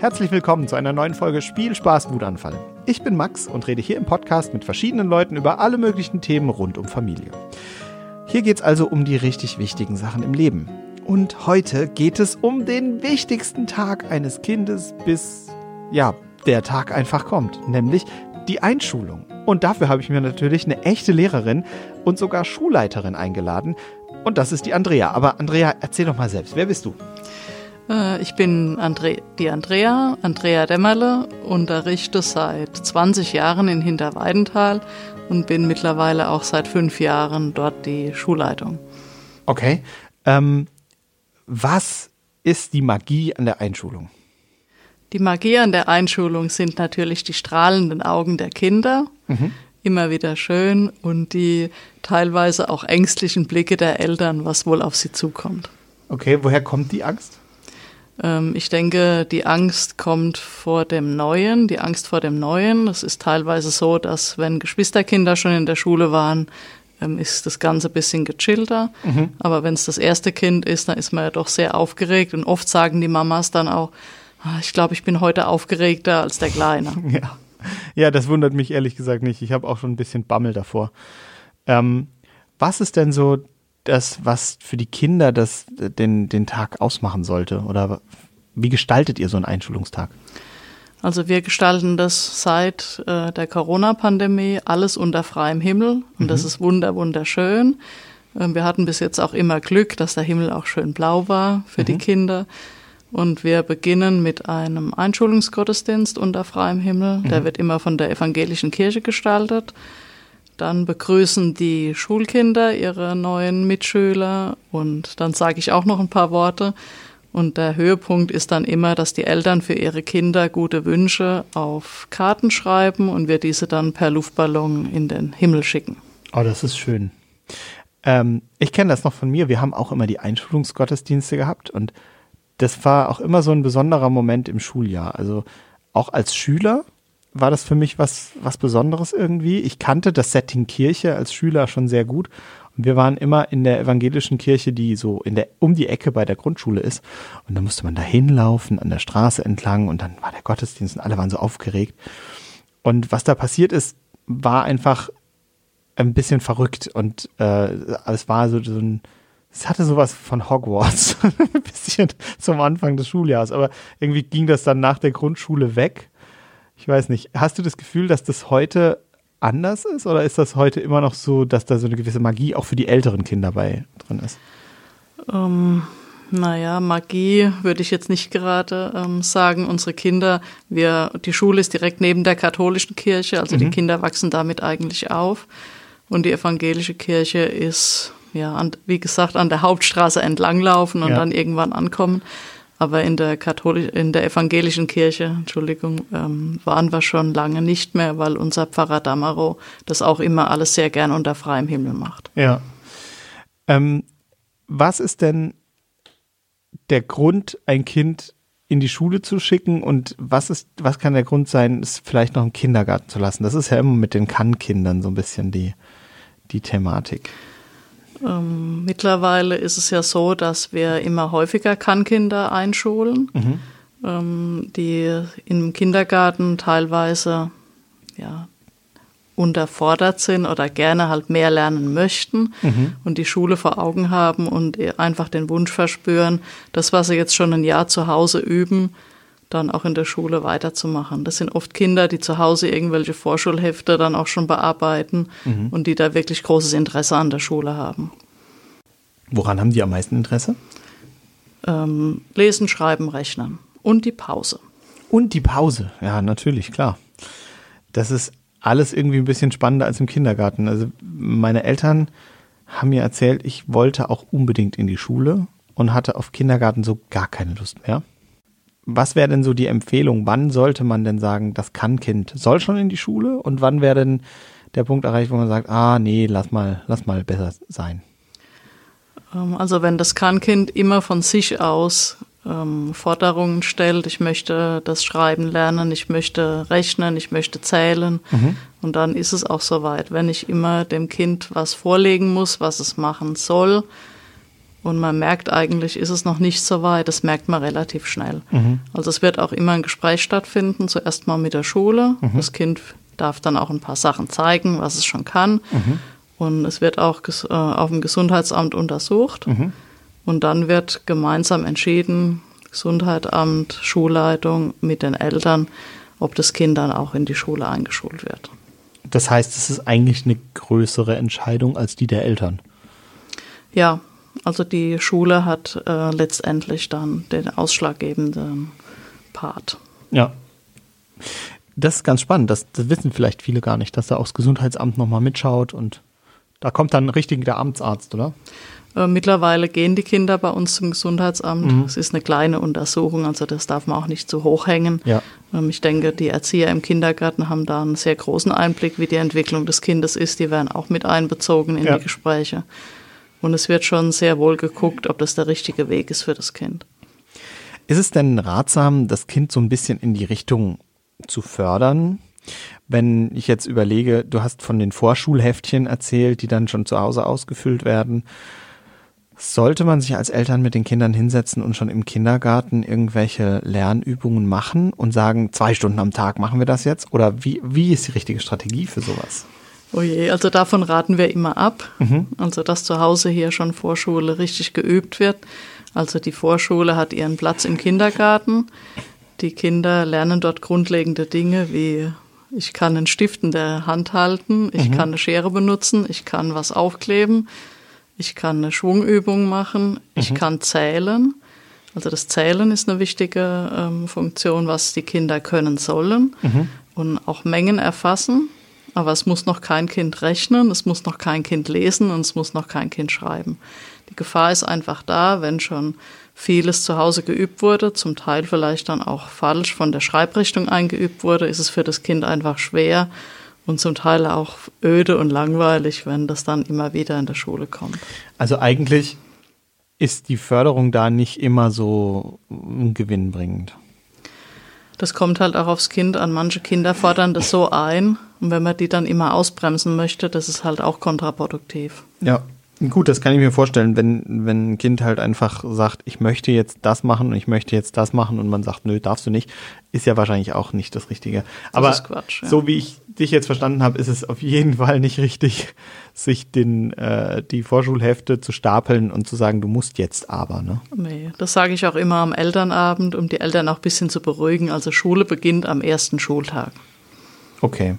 Herzlich willkommen zu einer neuen Folge Spiel, Spaß, Wutanfall. Ich bin Max und rede hier im Podcast mit verschiedenen Leuten über alle möglichen Themen rund um Familie. Hier geht es also um die richtig wichtigen Sachen im Leben. Und heute geht es um den wichtigsten Tag eines Kindes, bis ja, der Tag einfach kommt, nämlich die Einschulung. Und dafür habe ich mir natürlich eine echte Lehrerin und sogar Schulleiterin eingeladen. Und das ist die Andrea. Aber Andrea, erzähl doch mal selbst, wer bist du? Äh, ich bin Andre die Andrea, Andrea Dämmerle, unterrichte seit 20 Jahren in Hinterweidenthal und bin mittlerweile auch seit fünf Jahren dort die Schulleitung. Okay. Ähm, was ist die Magie an der Einschulung? Die Magie an der Einschulung sind natürlich die strahlenden Augen der Kinder, mhm. immer wieder schön, und die teilweise auch ängstlichen Blicke der Eltern, was wohl auf sie zukommt. Okay, woher kommt die Angst? Ähm, ich denke, die Angst kommt vor dem Neuen, die Angst vor dem Neuen. Es ist teilweise so, dass wenn Geschwisterkinder schon in der Schule waren, ähm, ist das Ganze ein bisschen gechillter. Mhm. Aber wenn es das erste Kind ist, dann ist man ja doch sehr aufgeregt. Und oft sagen die Mamas dann auch, Ah, ich glaube, ich bin heute aufgeregter als der Kleine. ja. ja, das wundert mich ehrlich gesagt nicht. Ich habe auch schon ein bisschen Bammel davor. Ähm, was ist denn so das, was für die Kinder das, den, den Tag ausmachen sollte? Oder wie gestaltet ihr so einen Einschulungstag? Also wir gestalten das seit äh, der Corona-Pandemie alles unter freiem Himmel und mhm. das ist wunder wunderschön. Ähm, wir hatten bis jetzt auch immer Glück, dass der Himmel auch schön blau war für mhm. die Kinder. Und wir beginnen mit einem Einschulungsgottesdienst unter freiem Himmel. Mhm. Der wird immer von der evangelischen Kirche gestaltet. Dann begrüßen die Schulkinder ihre neuen Mitschüler und dann sage ich auch noch ein paar Worte. Und der Höhepunkt ist dann immer, dass die Eltern für ihre Kinder gute Wünsche auf Karten schreiben und wir diese dann per Luftballon in den Himmel schicken. Oh, das ist schön. Ähm, ich kenne das noch von mir. Wir haben auch immer die Einschulungsgottesdienste gehabt und das war auch immer so ein besonderer Moment im Schuljahr. Also auch als Schüler war das für mich was, was Besonderes irgendwie. Ich kannte das Setting Kirche als Schüler schon sehr gut. Und wir waren immer in der evangelischen Kirche, die so in der, um die Ecke bei der Grundschule ist. Und da musste man da hinlaufen, an der Straße entlang. Und dann war der Gottesdienst und alle waren so aufgeregt. Und was da passiert ist, war einfach ein bisschen verrückt. Und äh, es war so, so ein, es hatte sowas von Hogwarts, ein bisschen zum Anfang des Schuljahres, aber irgendwie ging das dann nach der Grundschule weg. Ich weiß nicht, hast du das Gefühl, dass das heute anders ist oder ist das heute immer noch so, dass da so eine gewisse Magie auch für die älteren Kinder bei drin ist? Ähm, naja, Magie würde ich jetzt nicht gerade ähm, sagen. Unsere Kinder, wir, die Schule ist direkt neben der katholischen Kirche, also mhm. die Kinder wachsen damit eigentlich auf. Und die evangelische Kirche ist ja, an, wie gesagt, an der Hauptstraße entlanglaufen und ja. dann irgendwann ankommen. Aber in der katholisch, in der evangelischen Kirche, Entschuldigung, ähm, waren wir schon lange nicht mehr, weil unser Pfarrer Damaro das auch immer alles sehr gern unter freiem Himmel macht. Ja. Ähm, was ist denn der Grund, ein Kind in die Schule zu schicken und was ist, was kann der Grund sein, es vielleicht noch im Kindergarten zu lassen? Das ist ja immer mit den Kann-Kindern so ein bisschen die, die Thematik. Ähm, mittlerweile ist es ja so, dass wir immer häufiger Kannkinder einschulen, mhm. ähm, die im Kindergarten teilweise ja, unterfordert sind oder gerne halt mehr lernen möchten mhm. und die Schule vor Augen haben und einfach den Wunsch verspüren, das, was sie jetzt schon ein Jahr zu Hause üben, dann auch in der Schule weiterzumachen. Das sind oft Kinder, die zu Hause irgendwelche Vorschulhefte dann auch schon bearbeiten mhm. und die da wirklich großes Interesse an der Schule haben. Woran haben die am meisten Interesse? Ähm, lesen, schreiben, rechnen und die Pause. Und die Pause, ja, natürlich, klar. Das ist alles irgendwie ein bisschen spannender als im Kindergarten. Also meine Eltern haben mir erzählt, ich wollte auch unbedingt in die Schule und hatte auf Kindergarten so gar keine Lust mehr was wäre denn so die Empfehlung? Wann sollte man denn sagen, das kann Kind soll schon in die Schule? Und wann wäre denn der Punkt erreicht, wo man sagt, ah, nee, lass mal, lass mal besser sein? Ähm, also wenn das Kann-Kind immer von sich aus ähm, Forderungen stellt, ich möchte das Schreiben lernen, ich möchte rechnen, ich möchte zählen mhm. und dann ist es auch soweit. Wenn ich immer dem Kind was vorlegen muss, was es machen soll, Und man merkt eigentlich, ist es noch nicht so weit. Das merkt man relativ schnell. Mhm. Also es wird auch immer ein Gespräch stattfinden, zuerst mal mit der Schule. Mhm. Das Kind darf dann auch ein paar Sachen zeigen, was es schon kann. Mhm. Und es wird auch äh, auf dem Gesundheitsamt untersucht. Mhm. Und dann wird gemeinsam entschieden, Gesundheitsamt, Schulleitung mit den Eltern, ob das Kind dann auch in die Schule eingeschult wird. Das heißt, es ist eigentlich eine größere Entscheidung als die der Eltern. Ja, also die Schule hat äh, letztendlich dann den ausschlaggebenden Part. Ja. Das ist ganz spannend. Das, das wissen vielleicht viele gar nicht, dass da auch das Gesundheitsamt nochmal mitschaut und da kommt dann richtig der Amtsarzt, oder? Äh, mittlerweile gehen die Kinder bei uns zum Gesundheitsamt. Mhm. Es ist eine kleine Untersuchung, also das darf man auch nicht zu hoch hängen. Ja. Ähm, ich denke, die Erzieher im Kindergarten haben da einen sehr großen Einblick, wie die Entwicklung des Kindes ist. Die werden auch mit einbezogen in ja. die Gespräche. Und es wird schon sehr wohl geguckt, ob das der richtige Weg ist für das Kind. Ist es denn ratsam, das Kind so ein bisschen in die Richtung zu fördern? Wenn ich jetzt überlege, du hast von den Vorschulheftchen erzählt, die dann schon zu Hause ausgefüllt werden. Sollte man sich als Eltern mit den Kindern hinsetzen und schon im Kindergarten irgendwelche Lernübungen machen und sagen, zwei Stunden am Tag machen wir das jetzt? Oder wie, wie ist die richtige Strategie für sowas? Oh je, also davon raten wir immer ab. Mhm. Also, dass zu Hause hier schon Vorschule richtig geübt wird. Also die Vorschule hat ihren Platz im Kindergarten. Die Kinder lernen dort grundlegende Dinge wie ich kann einen Stift in der Hand halten, ich mhm. kann eine Schere benutzen, ich kann was aufkleben, ich kann eine Schwungübung machen, mhm. ich kann zählen. Also das Zählen ist eine wichtige ähm, Funktion, was die Kinder können sollen mhm. und auch Mengen erfassen. Aber es muss noch kein Kind rechnen, es muss noch kein Kind lesen und es muss noch kein Kind schreiben. Die Gefahr ist einfach da, wenn schon vieles zu Hause geübt wurde, zum Teil vielleicht dann auch falsch von der Schreibrichtung eingeübt wurde, ist es für das Kind einfach schwer und zum Teil auch öde und langweilig, wenn das dann immer wieder in der Schule kommt. Also eigentlich ist die Förderung da nicht immer so gewinnbringend. Das kommt halt auch aufs Kind an. Manche Kinder fordern das so ein. Und wenn man die dann immer ausbremsen möchte, das ist halt auch kontraproduktiv. Ja, Gut, das kann ich mir vorstellen, wenn, wenn ein Kind halt einfach sagt, ich möchte jetzt das machen und ich möchte jetzt das machen und man sagt, nö, darfst du nicht, ist ja wahrscheinlich auch nicht das Richtige. Aber das Quatsch, ja. so wie ich dich jetzt verstanden habe, ist es auf jeden Fall nicht richtig, sich den, äh, die Vorschulhefte zu stapeln und zu sagen, du musst jetzt aber. Ne? Nee, das sage ich auch immer am Elternabend, um die Eltern auch ein bisschen zu beruhigen. Also Schule beginnt am ersten Schultag. Okay.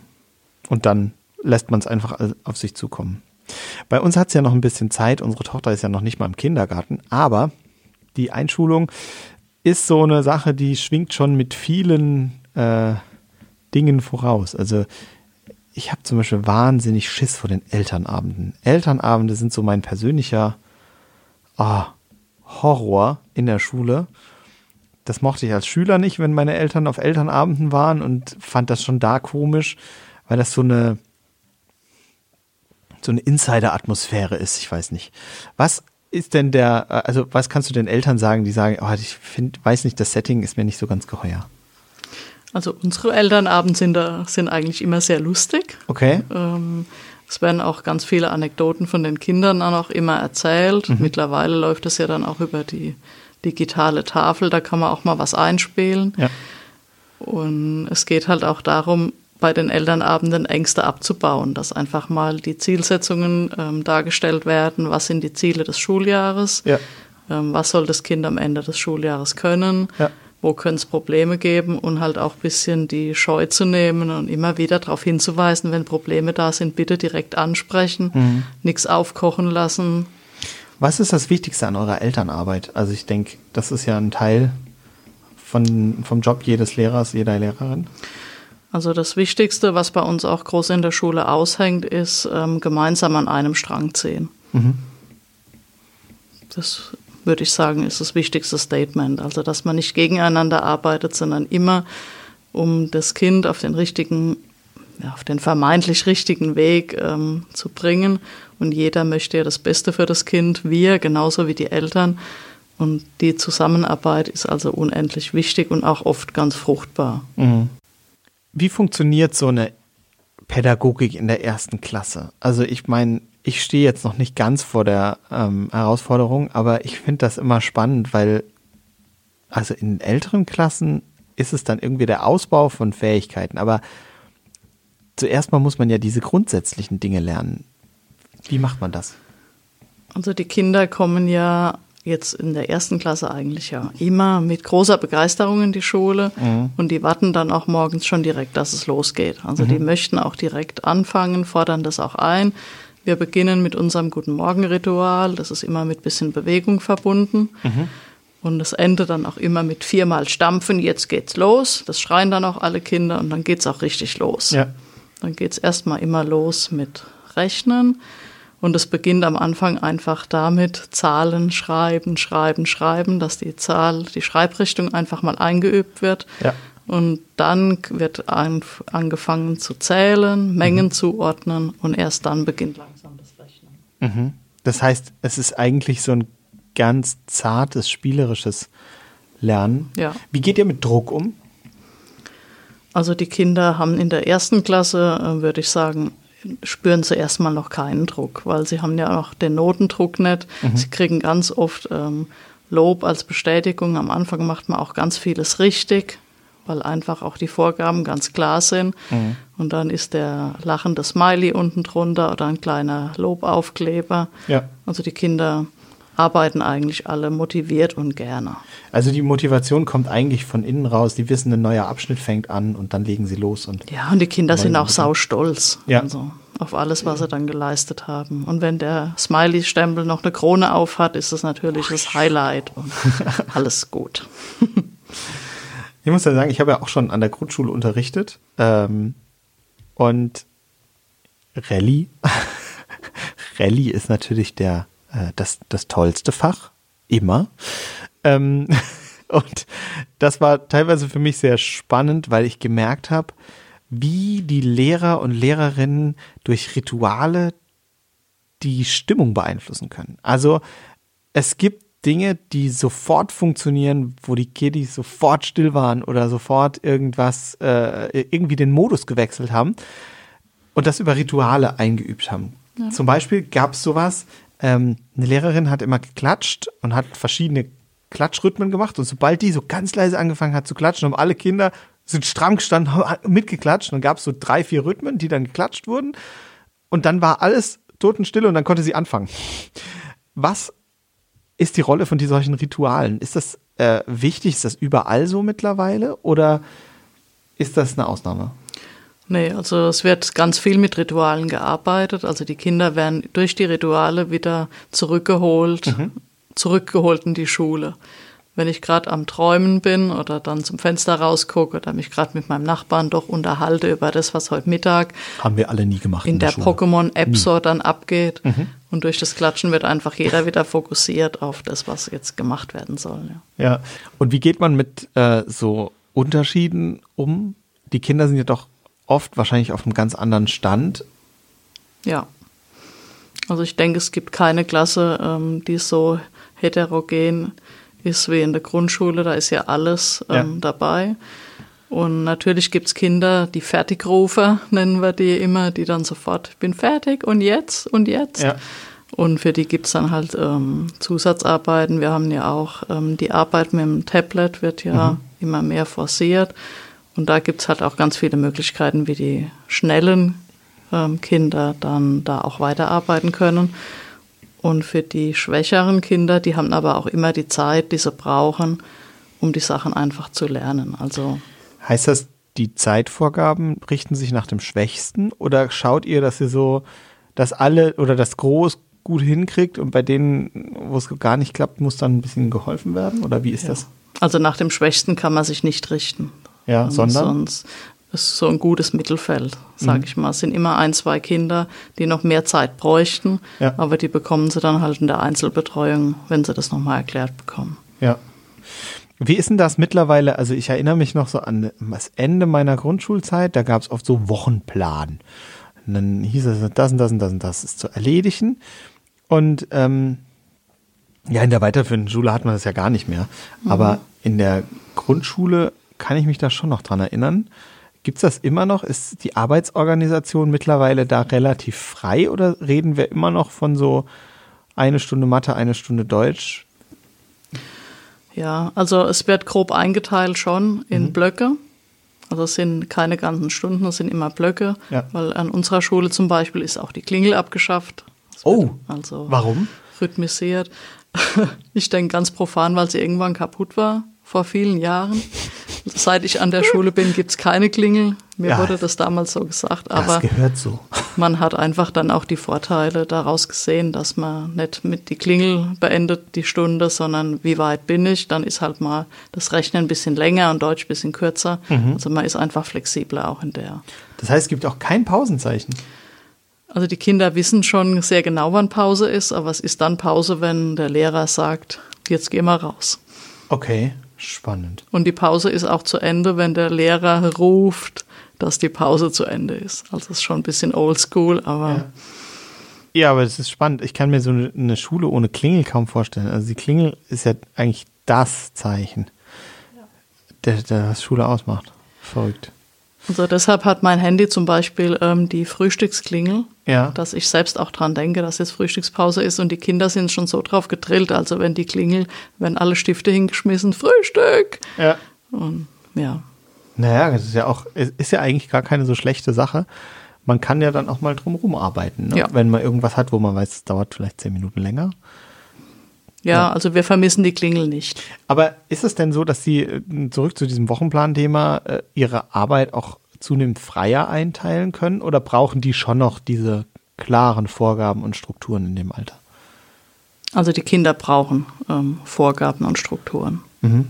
Und dann lässt man es einfach auf sich zukommen. Bei uns hat es ja noch ein bisschen Zeit. Unsere Tochter ist ja noch nicht mal im Kindergarten. Aber die Einschulung ist so eine Sache, die schwingt schon mit vielen äh, Dingen voraus. Also ich habe zum Beispiel wahnsinnig Schiss vor den Elternabenden. Elternabende sind so mein persönlicher oh, Horror in der Schule. Das mochte ich als Schüler nicht, wenn meine Eltern auf Elternabenden waren und fand das schon da komisch, weil das so eine so eine Insider-Atmosphäre ist. Ich weiß nicht. Was ist denn der, also was kannst du den Eltern sagen, die sagen, oh, ich find, weiß nicht, das Setting ist mir nicht so ganz geheuer? Also unsere Elternabend sind, da, sind eigentlich immer sehr lustig. Okay. Ähm, es werden auch ganz viele Anekdoten von den Kindern dann auch immer erzählt. Mhm. Mittlerweile läuft das ja dann auch über die digitale Tafel, da kann man auch mal was einspielen. Ja. Und es geht halt auch darum, bei den Elternabenden Ängste abzubauen, dass einfach mal die Zielsetzungen ähm, dargestellt werden, was sind die Ziele des Schuljahres, ja. ähm, was soll das Kind am Ende des Schuljahres können, ja. wo können es Probleme geben und halt auch ein bisschen die Scheu zu nehmen und immer wieder darauf hinzuweisen, wenn Probleme da sind, bitte direkt ansprechen, mhm. nichts aufkochen lassen. Was ist das Wichtigste an eurer Elternarbeit? Also ich denke, das ist ja ein Teil von, vom Job jedes Lehrers, jeder Lehrerin. Also das Wichtigste, was bei uns auch groß in der Schule aushängt, ist ähm, gemeinsam an einem Strang ziehen. Mhm. Das würde ich sagen, ist das wichtigste Statement. Also dass man nicht gegeneinander arbeitet, sondern immer um das Kind auf den richtigen, ja, auf den vermeintlich richtigen Weg ähm, zu bringen. Und jeder möchte ja das Beste für das Kind, wir genauso wie die Eltern. Und die Zusammenarbeit ist also unendlich wichtig und auch oft ganz fruchtbar. Mhm. Wie funktioniert so eine Pädagogik in der ersten Klasse. Also ich meine, ich stehe jetzt noch nicht ganz vor der ähm, Herausforderung, aber ich finde das immer spannend, weil also in älteren Klassen ist es dann irgendwie der Ausbau von Fähigkeiten, aber zuerst mal muss man ja diese grundsätzlichen Dinge lernen. Wie macht man das? Also die Kinder kommen ja jetzt in der ersten Klasse eigentlich ja immer mit großer Begeisterung in die Schule mhm. und die warten dann auch morgens schon direkt, dass es losgeht. Also mhm. die möchten auch direkt anfangen, fordern das auch ein. Wir beginnen mit unserem Guten Morgen Ritual, das ist immer mit bisschen Bewegung verbunden. Mhm. Und es endet dann auch immer mit viermal Stampfen, jetzt geht's los. Das schreien dann auch alle Kinder und dann geht's auch richtig los. Ja. Dann geht's erstmal immer los mit Rechnen. Und es beginnt am Anfang einfach damit, Zahlen schreiben, schreiben, schreiben, dass die Zahl, die Schreibrichtung einfach mal eingeübt wird. Ja. Und dann wird angefangen zu zählen, Mengen mhm. zuordnen und erst dann beginnt langsam das Rechnen. Mhm. Das heißt, es ist eigentlich so ein ganz zartes, spielerisches Lernen. Ja. Wie geht ihr mit Druck um? Also die Kinder haben in der ersten Klasse, äh, würde ich sagen, spüren sie erstmal noch keinen Druck, weil sie haben ja auch den Notendruck nicht. Mhm. Sie kriegen ganz oft ähm, Lob als Bestätigung. Am Anfang macht man auch ganz vieles richtig, weil einfach auch die Vorgaben ganz klar sind. Mhm. Und dann ist der lachende Smiley unten drunter oder ein kleiner Lobaufkleber. Ja. Also die Kinder arbeiten eigentlich alle motiviert und gerne. Also die Motivation kommt eigentlich von innen raus. Die wissen, ein neuer Abschnitt fängt an und dann legen sie los. Und ja, und die Kinder sind auch saustolz. Ja. Also auf alles, was sie dann geleistet haben. Und wenn der Smiley-Stempel noch eine Krone aufhat, ist das natürlich das Highlight und alles gut. ich muss ja sagen, ich habe ja auch schon an der Grundschule unterrichtet. Ähm, und Rallye, Rallye ist natürlich der äh, das, das tollste Fach, immer. Ähm, und das war teilweise für mich sehr spannend, weil ich gemerkt habe, wie die Lehrer und Lehrerinnen durch Rituale die Stimmung beeinflussen können. Also es gibt Dinge, die sofort funktionieren, wo die Kiddies sofort still waren oder sofort irgendwas, äh, irgendwie den Modus gewechselt haben und das über Rituale eingeübt haben. Ja. Zum Beispiel gab es sowas, ähm, eine Lehrerin hat immer geklatscht und hat verschiedene Klatschrhythmen gemacht und sobald die so ganz leise angefangen hat zu klatschen, haben alle Kinder sind stramm gestanden, mitgeklatscht und gab es so drei, vier Rhythmen, die dann geklatscht wurden und dann war alles totenstill und dann konnte sie anfangen. Was ist die Rolle von solchen Ritualen? Ist das äh, wichtig? Ist das überall so mittlerweile oder ist das eine Ausnahme? Nee, also es wird ganz viel mit Ritualen gearbeitet. Also die Kinder werden durch die Rituale wieder zurückgeholt, mhm. zurückgeholt in die Schule. Wenn ich gerade am Träumen bin oder dann zum Fenster rausgucke oder mich gerade mit meinem Nachbarn doch unterhalte über das, was heute Mittag haben wir alle nie gemacht in, in der, der Pokémon App Store dann abgeht mhm. und durch das Klatschen wird einfach jeder wieder fokussiert auf das, was jetzt gemacht werden soll. Ja, ja. und wie geht man mit äh, so Unterschieden um? Die Kinder sind ja doch oft wahrscheinlich auf einem ganz anderen Stand. Ja. Also ich denke, es gibt keine Klasse, ähm, die so heterogen ist wie in der Grundschule. Da ist ja alles ähm, ja. dabei. Und natürlich gibt es Kinder, die Fertigrufer nennen wir die immer, die dann sofort, ich bin fertig und jetzt und jetzt. Ja. Und für die gibt es dann halt ähm, Zusatzarbeiten. Wir haben ja auch ähm, die Arbeit mit dem Tablet wird ja mhm. immer mehr forciert. Und da gibt es halt auch ganz viele Möglichkeiten, wie die schnellen ähm, Kinder dann da auch weiterarbeiten können. Und für die schwächeren Kinder, die haben aber auch immer die Zeit, die sie brauchen, um die Sachen einfach zu lernen. Also heißt das, die Zeitvorgaben richten sich nach dem Schwächsten oder schaut ihr, dass ihr so, dass alle oder das Groß gut hinkriegt und bei denen, wo es gar nicht klappt, muss dann ein bisschen geholfen werden? Oder wie ist ja. das? Also nach dem Schwächsten kann man sich nicht richten. Ja, und sondern? Sonst ist so ein gutes Mittelfeld, sage mhm. ich mal. Es sind immer ein, zwei Kinder, die noch mehr Zeit bräuchten, ja. aber die bekommen sie dann halt in der Einzelbetreuung, wenn sie das nochmal erklärt bekommen. Ja. Wie ist denn das mittlerweile? Also ich erinnere mich noch so an das Ende meiner Grundschulzeit, da gab es oft so Wochenplan. Und dann hieß es, das und das und das und das ist zu erledigen. Und ähm, ja, in der weiterführenden Schule hat man das ja gar nicht mehr. Mhm. Aber in der Grundschule kann ich mich da schon noch dran erinnern, Gibt's das immer noch? Ist die Arbeitsorganisation mittlerweile da relativ frei oder reden wir immer noch von so eine Stunde Mathe, eine Stunde Deutsch? Ja, also es wird grob eingeteilt schon in Mhm. Blöcke. Also es sind keine ganzen Stunden, es sind immer Blöcke, Ja. weil an unserer Schule zum Beispiel ist auch die Klingel abgeschafft. Es Oh, also Warum? rhythmisiert. Ich denke ganz profan, weil sie irgendwann kaputt war vor vielen Jahren. Seit ich an der Schule bin, gibt's keine Klingel. Mir Ja. wurde das damals so gesagt, Das aber gehört so. man hat einfach dann auch die Vorteile daraus gesehen, dass man nicht mit die Klingel beendet die Stunde, sondern wie weit bin ich, dann ist halt mal das Rechnen ein bisschen länger und Deutsch ein bisschen kürzer. Also man ist einfach flexibler auch in der. Das heißt, es gibt auch kein Pausenzeichen. Also die Kinder wissen schon sehr genau, wann Pause ist, aber es ist dann Pause, wenn der Lehrer sagt, jetzt geh mal raus. Okay, spannend. Und die Pause ist auch zu Ende, wenn der Lehrer ruft, dass die Pause zu Ende ist. Also es ist schon ein bisschen oldschool, aber Ja, aber das ist spannend. Ich kann mir so eine, Schule ohne Klingel kaum vorstellen. Also die Klingel ist ja eigentlich das Zeichen, der, der das Schule ausmacht. Verrückt. Also deshalb hat mein Handy zum Beispiel ähm, die Frühstücksklingel, Ja. dass ich selbst auch dran denke, dass jetzt Frühstückspause ist und die Kinder sind schon so drauf gedrillt. Also wenn die Klingel, werden alle Stifte hingeschmissen, Frühstück. ja. Und ja, Naja, das ist ja auch, es ist ja eigentlich gar keine so schlechte Sache. Man kann ja dann auch mal drumherum arbeiten, ne? Ja. wenn man irgendwas hat, wo man weiß, es dauert vielleicht zehn Minuten länger. Ja, also wir vermissen die Klingel nicht. Aber ist es denn so, dass Sie äh, zurück zu diesem Wochenplan-Thema äh, Ihre Arbeit auch zunehmend freier einteilen können oder brauchen die schon noch diese klaren Vorgaben und Strukturen in dem Alter? Also die Kinder brauchen ähm, Vorgaben und Strukturen. Mhm.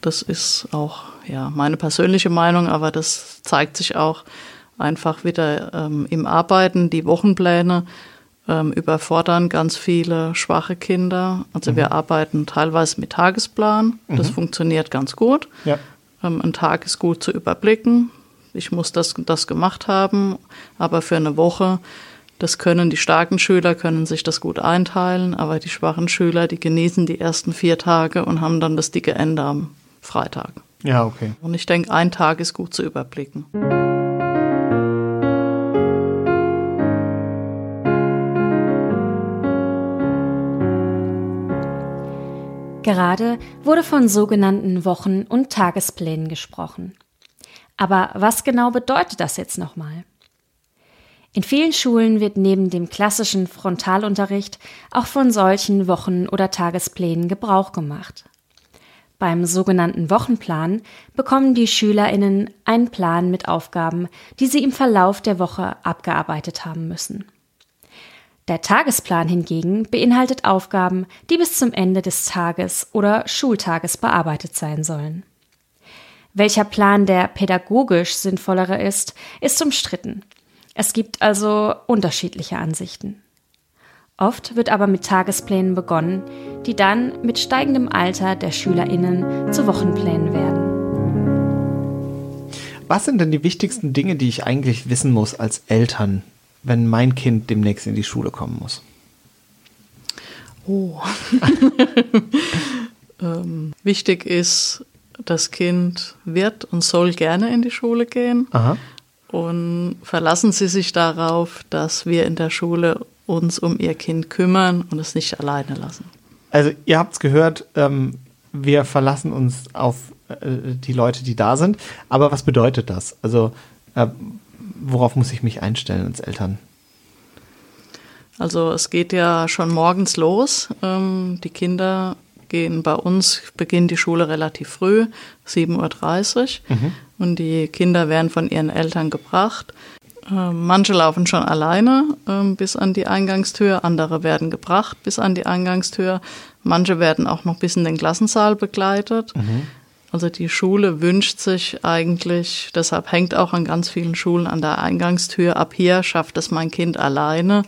Das ist auch ja meine persönliche Meinung, aber das zeigt sich auch einfach wieder ähm, im Arbeiten. Die Wochenpläne ähm, überfordern ganz viele schwache Kinder. Also wir arbeiten teilweise mit Tagesplan. Das funktioniert ganz gut. Ja. Ähm, ein Tag ist gut zu überblicken. Ich muss das, das gemacht haben, aber für eine Woche, das können die starken Schüler, können sich das gut einteilen, aber die schwachen Schüler, die genießen die ersten vier Tage und haben dann das dicke Ende am Freitag. Ja, okay. Und ich denke, ein Tag ist gut zu überblicken. Gerade wurde von sogenannten Wochen- und Tagesplänen gesprochen. Aber was genau bedeutet das jetzt nochmal? In vielen Schulen wird neben dem klassischen Frontalunterricht auch von solchen Wochen- oder Tagesplänen Gebrauch gemacht. Beim sogenannten Wochenplan bekommen die Schülerinnen einen Plan mit Aufgaben, die sie im Verlauf der Woche abgearbeitet haben müssen. Der Tagesplan hingegen beinhaltet Aufgaben, die bis zum Ende des Tages oder Schultages bearbeitet sein sollen. Welcher Plan der pädagogisch sinnvollere ist, ist umstritten. Es gibt also unterschiedliche Ansichten. Oft wird aber mit Tagesplänen begonnen, die dann mit steigendem Alter der Schülerinnen zu Wochenplänen werden. Was sind denn die wichtigsten Dinge, die ich eigentlich wissen muss als Eltern, wenn mein Kind demnächst in die Schule kommen muss? Oh. ähm, wichtig ist, das Kind wird und soll gerne in die Schule gehen. Aha. Und verlassen Sie sich darauf, dass wir in der Schule uns um Ihr Kind kümmern und es nicht alleine lassen. Also ihr habt's gehört, ähm, wir verlassen uns auf äh, die Leute, die da sind. Aber was bedeutet das? Also äh, worauf muss ich mich einstellen als Eltern? Also es geht ja schon morgens los. Ähm, die Kinder gehen bei uns, beginnt die Schule relativ früh, 7.30 Uhr. Und die Kinder werden von ihren Eltern gebracht. Ähm, manche laufen schon alleine ähm, bis an die Eingangstür, andere werden gebracht bis an die Eingangstür. Manche werden auch noch bis in den Klassensaal begleitet. Also die Schule wünscht sich eigentlich, deshalb hängt auch an ganz vielen Schulen an der Eingangstür, ab hier schafft es mein Kind alleine,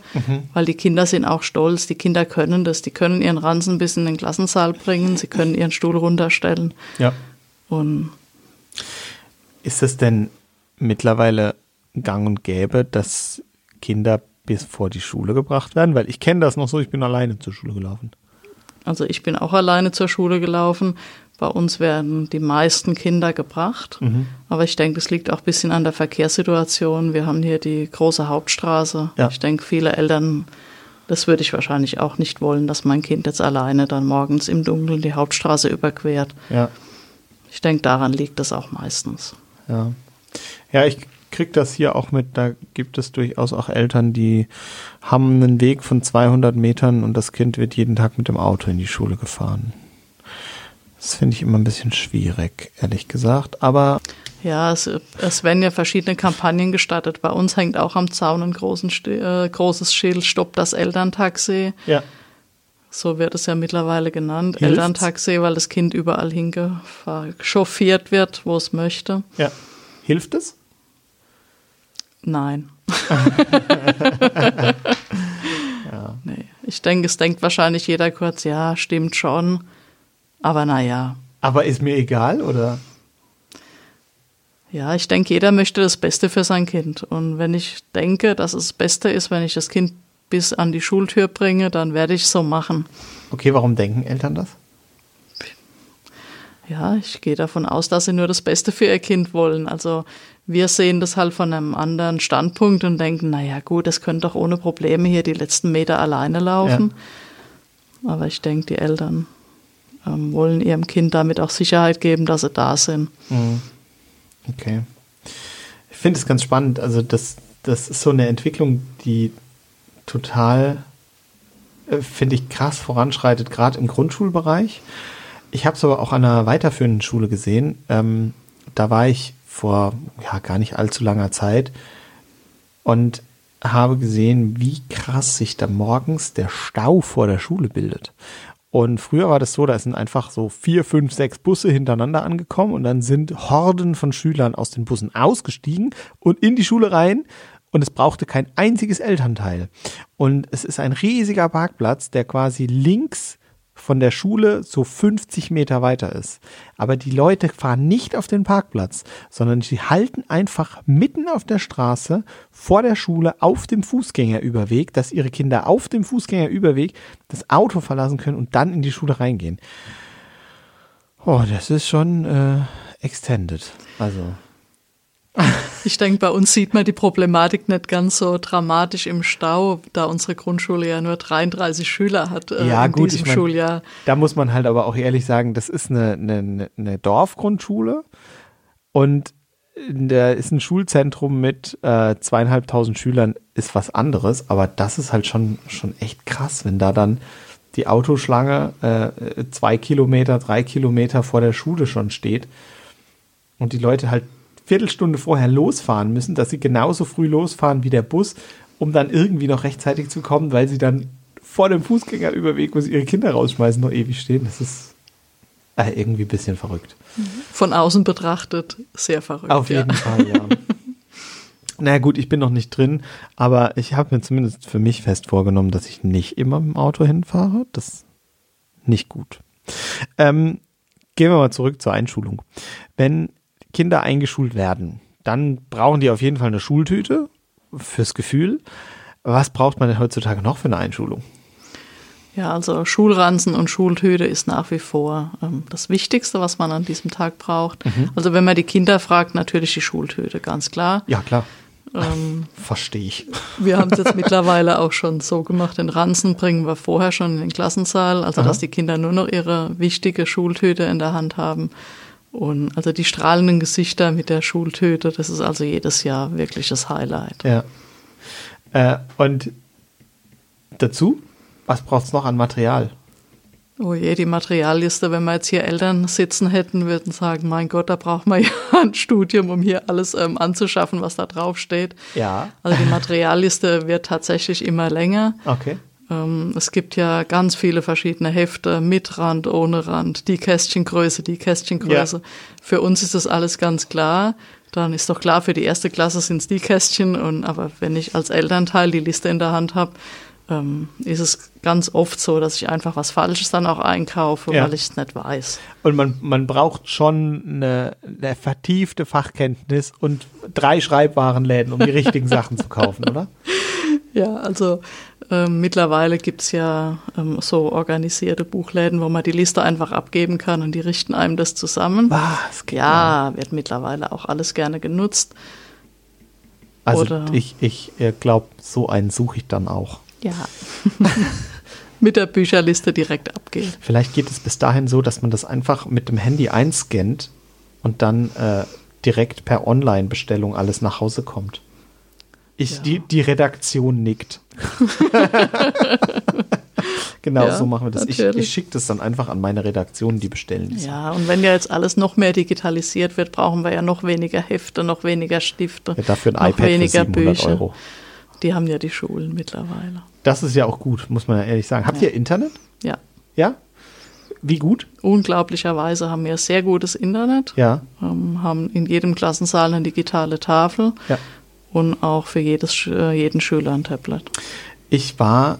weil die Kinder sind auch stolz, die Kinder können das, die können ihren Ranzen bis in den Klassensaal bringen, sie können ihren Stuhl runterstellen Ja. und Ist es denn mittlerweile gang und gäbe, dass Kinder bis vor die Schule gebracht werden? Weil ich kenne das noch so, ich bin alleine zur Schule gelaufen. Also ich bin auch alleine zur Schule gelaufen. Bei uns werden die meisten Kinder gebracht, Mhm. aber ich denke, es liegt auch ein bisschen an der Verkehrssituation. Wir haben hier die große Hauptstraße. Ja. Ich denke, viele Eltern, das würde ich wahrscheinlich auch nicht wollen, dass mein Kind jetzt alleine dann morgens im Dunkeln die Hauptstraße überquert. Ja, Ich denke, daran liegt es auch meistens. ja. Ja, ich krieg das hier auch mit, da gibt es durchaus auch Eltern, die haben einen Weg von 200 Metern und das Kind wird jeden Tag mit dem Auto in die Schule gefahren. Das finde ich immer ein bisschen schwierig, ehrlich gesagt. Aber Ja, es, es werden ja verschiedene Kampagnen gestartet. Bei uns hängt auch am Zaun ein äh, großes Schild, Stopp das Elterntaxi. ja, So wird es ja mittlerweile genannt. Hilft's? Elterntaxi, weil das Kind überall hingechauffiert wird, wo es möchte. ja. Hilft es? Nein. nee. Ich denke, es denkt wahrscheinlich jeder kurz, ja, stimmt schon. Aber naja. Aber ist mir egal, oder? Ja, ich denke, jeder möchte das Beste für sein Kind. Und wenn ich denke, dass es das Beste ist, wenn ich das Kind bis an die Schultür bringe, dann werde ich so machen. Okay, warum denken Eltern das? Ja, ich gehe davon aus, dass sie nur das Beste für ihr Kind wollen. Also wir sehen das halt von einem anderen Standpunkt und denken, naja gut, das könnte doch ohne Probleme hier die letzten Meter alleine laufen. Aber ich denke, die Eltern ähm, wollen ihrem Kind damit auch Sicherheit geben, dass sie da sind. Okay. Ich finde es ganz spannend. Also das, das ist so eine Entwicklung, die total, äh, finde ich, krass voranschreitet, gerade im Grundschulbereich. Ich habe es aber auch an einer weiterführenden Schule gesehen. Ähm, da war ich vor ja, gar nicht allzu langer Zeit und habe gesehen, wie krass sich da morgens der Stau vor der Schule bildet. Und früher war das so, da sind einfach so vier, fünf, sechs Busse hintereinander angekommen und dann sind Horden von Schülern aus den Bussen ausgestiegen und in die Schule rein und es brauchte kein einziges Elternteil. Und es ist ein riesiger Parkplatz, der quasi links von der Schule so 50 Meter weiter ist. Aber die Leute fahren nicht auf den Parkplatz, sondern sie halten einfach mitten auf der Straße vor der Schule auf dem Fußgängerüberweg, dass ihre Kinder auf dem Fußgängerüberweg das Auto verlassen können und dann in die Schule reingehen. Oh, das ist schon äh, extended. Also, Ich denke, bei uns sieht man die Problematik nicht ganz so dramatisch im Stau, da unsere Grundschule ja nur 33 Schüler hat äh, ja, in gut, diesem ich mein, Schuljahr. Da muss man halt aber auch ehrlich sagen, das ist eine, eine, eine Dorfgrundschule und da ist ein Schulzentrum mit äh, zweieinhalbtausend Schülern, ist was anderes, aber das ist halt schon, schon echt krass, wenn da dann die Autoschlange äh, zwei Kilometer, drei Kilometer vor der Schule schon steht und die Leute halt Viertelstunde vorher losfahren müssen, dass sie genauso früh losfahren wie der Bus, um dann irgendwie noch rechtzeitig zu kommen, weil sie dann vor dem Fußgängerüberweg, wo sie ihre Kinder rausschmeißen, noch ewig stehen. Das ist äh, irgendwie ein bisschen verrückt. Von außen betrachtet sehr verrückt. Auf ja. jeden Fall, ja. naja gut, ich bin noch nicht drin, aber ich habe mir zumindest für mich fest vorgenommen, dass ich nicht immer mit dem Auto hinfahre. Das ist nicht gut. Ähm, gehen wir mal zurück zur Einschulung. Wenn Kinder eingeschult werden, dann brauchen die auf jeden Fall eine Schultüte fürs Gefühl. Was braucht man denn heutzutage noch für eine Einschulung? Ja, also Schulranzen und Schultüte ist nach wie vor ähm, das Wichtigste, was man an diesem Tag braucht. Mhm. Also wenn man die Kinder fragt, natürlich die Schultüte, ganz klar. Ja, klar. Ähm, Verstehe ich. wir haben es jetzt mittlerweile auch schon so gemacht, den Ranzen bringen wir vorher schon in den Klassensaal, also Aha. dass die Kinder nur noch ihre wichtige Schultüte in der Hand haben. Und also die strahlenden Gesichter mit der Schultüte, das ist also jedes Jahr wirklich das Highlight. Ja. Äh, und dazu, was braucht es noch an Material? Oh je, die Materialliste, wenn wir jetzt hier Eltern sitzen hätten, würden sagen, mein Gott, da braucht man ja ein Studium, um hier alles ähm, anzuschaffen, was da drauf steht. Ja. Also die Materialliste wird tatsächlich immer länger. Okay. Ähm, es gibt ja ganz viele verschiedene Hefte, mit Rand, ohne Rand, die Kästchengröße, die Kästchengröße. Ja. Für uns ist das alles ganz klar. Dann ist doch klar, für die erste Klasse sind es die Kästchen. Und, aber wenn ich als Elternteil die Liste in der Hand habe, ähm, ist es ganz oft so, dass ich einfach was Falsches dann auch einkaufe, Ja. weil ich es nicht weiß. Und man, man braucht schon eine, eine vertiefte Fachkenntnis und drei Schreibwarenläden, um die richtigen Sachen zu kaufen, oder? Ja, also ähm, mittlerweile gibt's ja ähm, so organisierte Buchläden, wo man die Liste einfach abgeben kann und die richten einem das zusammen. Was? Ja, wird mittlerweile auch alles gerne genutzt. Also Oder- ich, ich glaube, so einen suche ich dann auch. Ja. Mit der Bücherliste direkt abgeben. Vielleicht geht es bis dahin so, dass man das einfach mit dem Handy einscannt und dann äh, direkt per Online-Bestellung alles nach Hause kommt. Ich, Ja. die, die Redaktion nickt. genau, Ja, so machen wir das. Ich, natürlich. ich schicke das dann einfach an meine Redaktion, die bestellen das. Ja, und wenn ja jetzt alles noch mehr digitalisiert wird, brauchen wir ja noch weniger Hefte, noch weniger Stifte, Ja, dafür ein noch iPad für weniger 700 Bücher. Euro. Die haben ja die Schulen mittlerweile. Das ist ja auch gut, muss man ja ehrlich sagen. Habt ihr Internet? Ja, Ja? Wie gut? unglaublicherweise haben wir sehr gutes Internet, Ja. ähm, haben in jedem Klassensaal eine digitale Tafel Ja. Und auch für jedes, äh, jeden Schüler ein Tablet. Ich war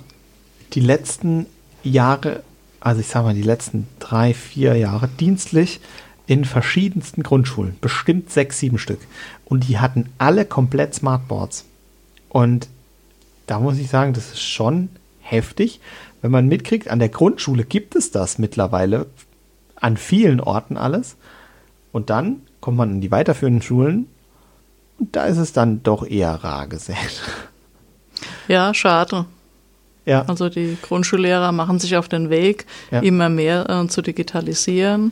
die letzten Jahre, also ich sag mal die letzten drei, vier Jahre dienstlich in verschiedensten Grundschulen, bestimmt sechs, sieben Stück. Und die hatten alle komplett Smartboards. Und da muss ich sagen, das ist schon heftig, wenn man mitkriegt, an der Grundschule gibt es das mittlerweile an vielen Orten alles. Und dann kommt man in die weiterführenden Schulen und da ist es dann doch eher rar gesät. Ja, schade. Ja. Also die Grundschullehrer machen sich auf den Weg, Ja. immer mehr äh, zu digitalisieren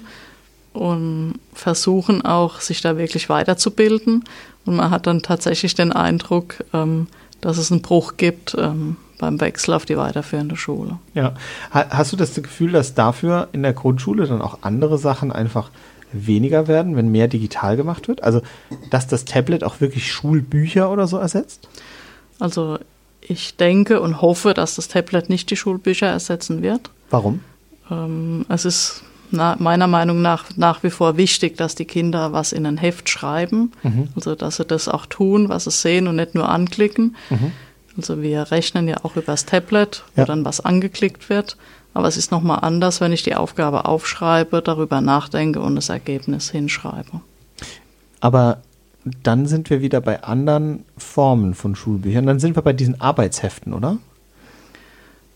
und versuchen auch, sich da wirklich weiterzubilden. Und man hat dann tatsächlich den Eindruck, ähm, dass es einen Bruch gibt ähm, beim Wechsel auf die weiterführende Schule. Ja. Ha- Hast du das Gefühl, dass dafür in der Grundschule dann auch andere Sachen einfach weniger werden, wenn mehr digital gemacht wird? Also, dass das Tablet auch wirklich Schulbücher oder so ersetzt? Also ich denke und hoffe, dass das Tablet nicht die Schulbücher ersetzen wird. Warum? Ähm, es ist na, meiner Meinung nach nach wie vor wichtig, dass die Kinder was in ein Heft schreiben, also dass sie das auch tun, was sie sehen und nicht nur anklicken. Also wir rechnen ja auch übers Tablet, wo Ja. dann was angeklickt wird. Aber es ist nochmal anders, wenn ich die Aufgabe aufschreibe, darüber nachdenke und das Ergebnis hinschreibe. Aber dann sind wir wieder bei anderen Formen von Schulbüchern. Dann sind wir bei diesen Arbeitsheften, oder?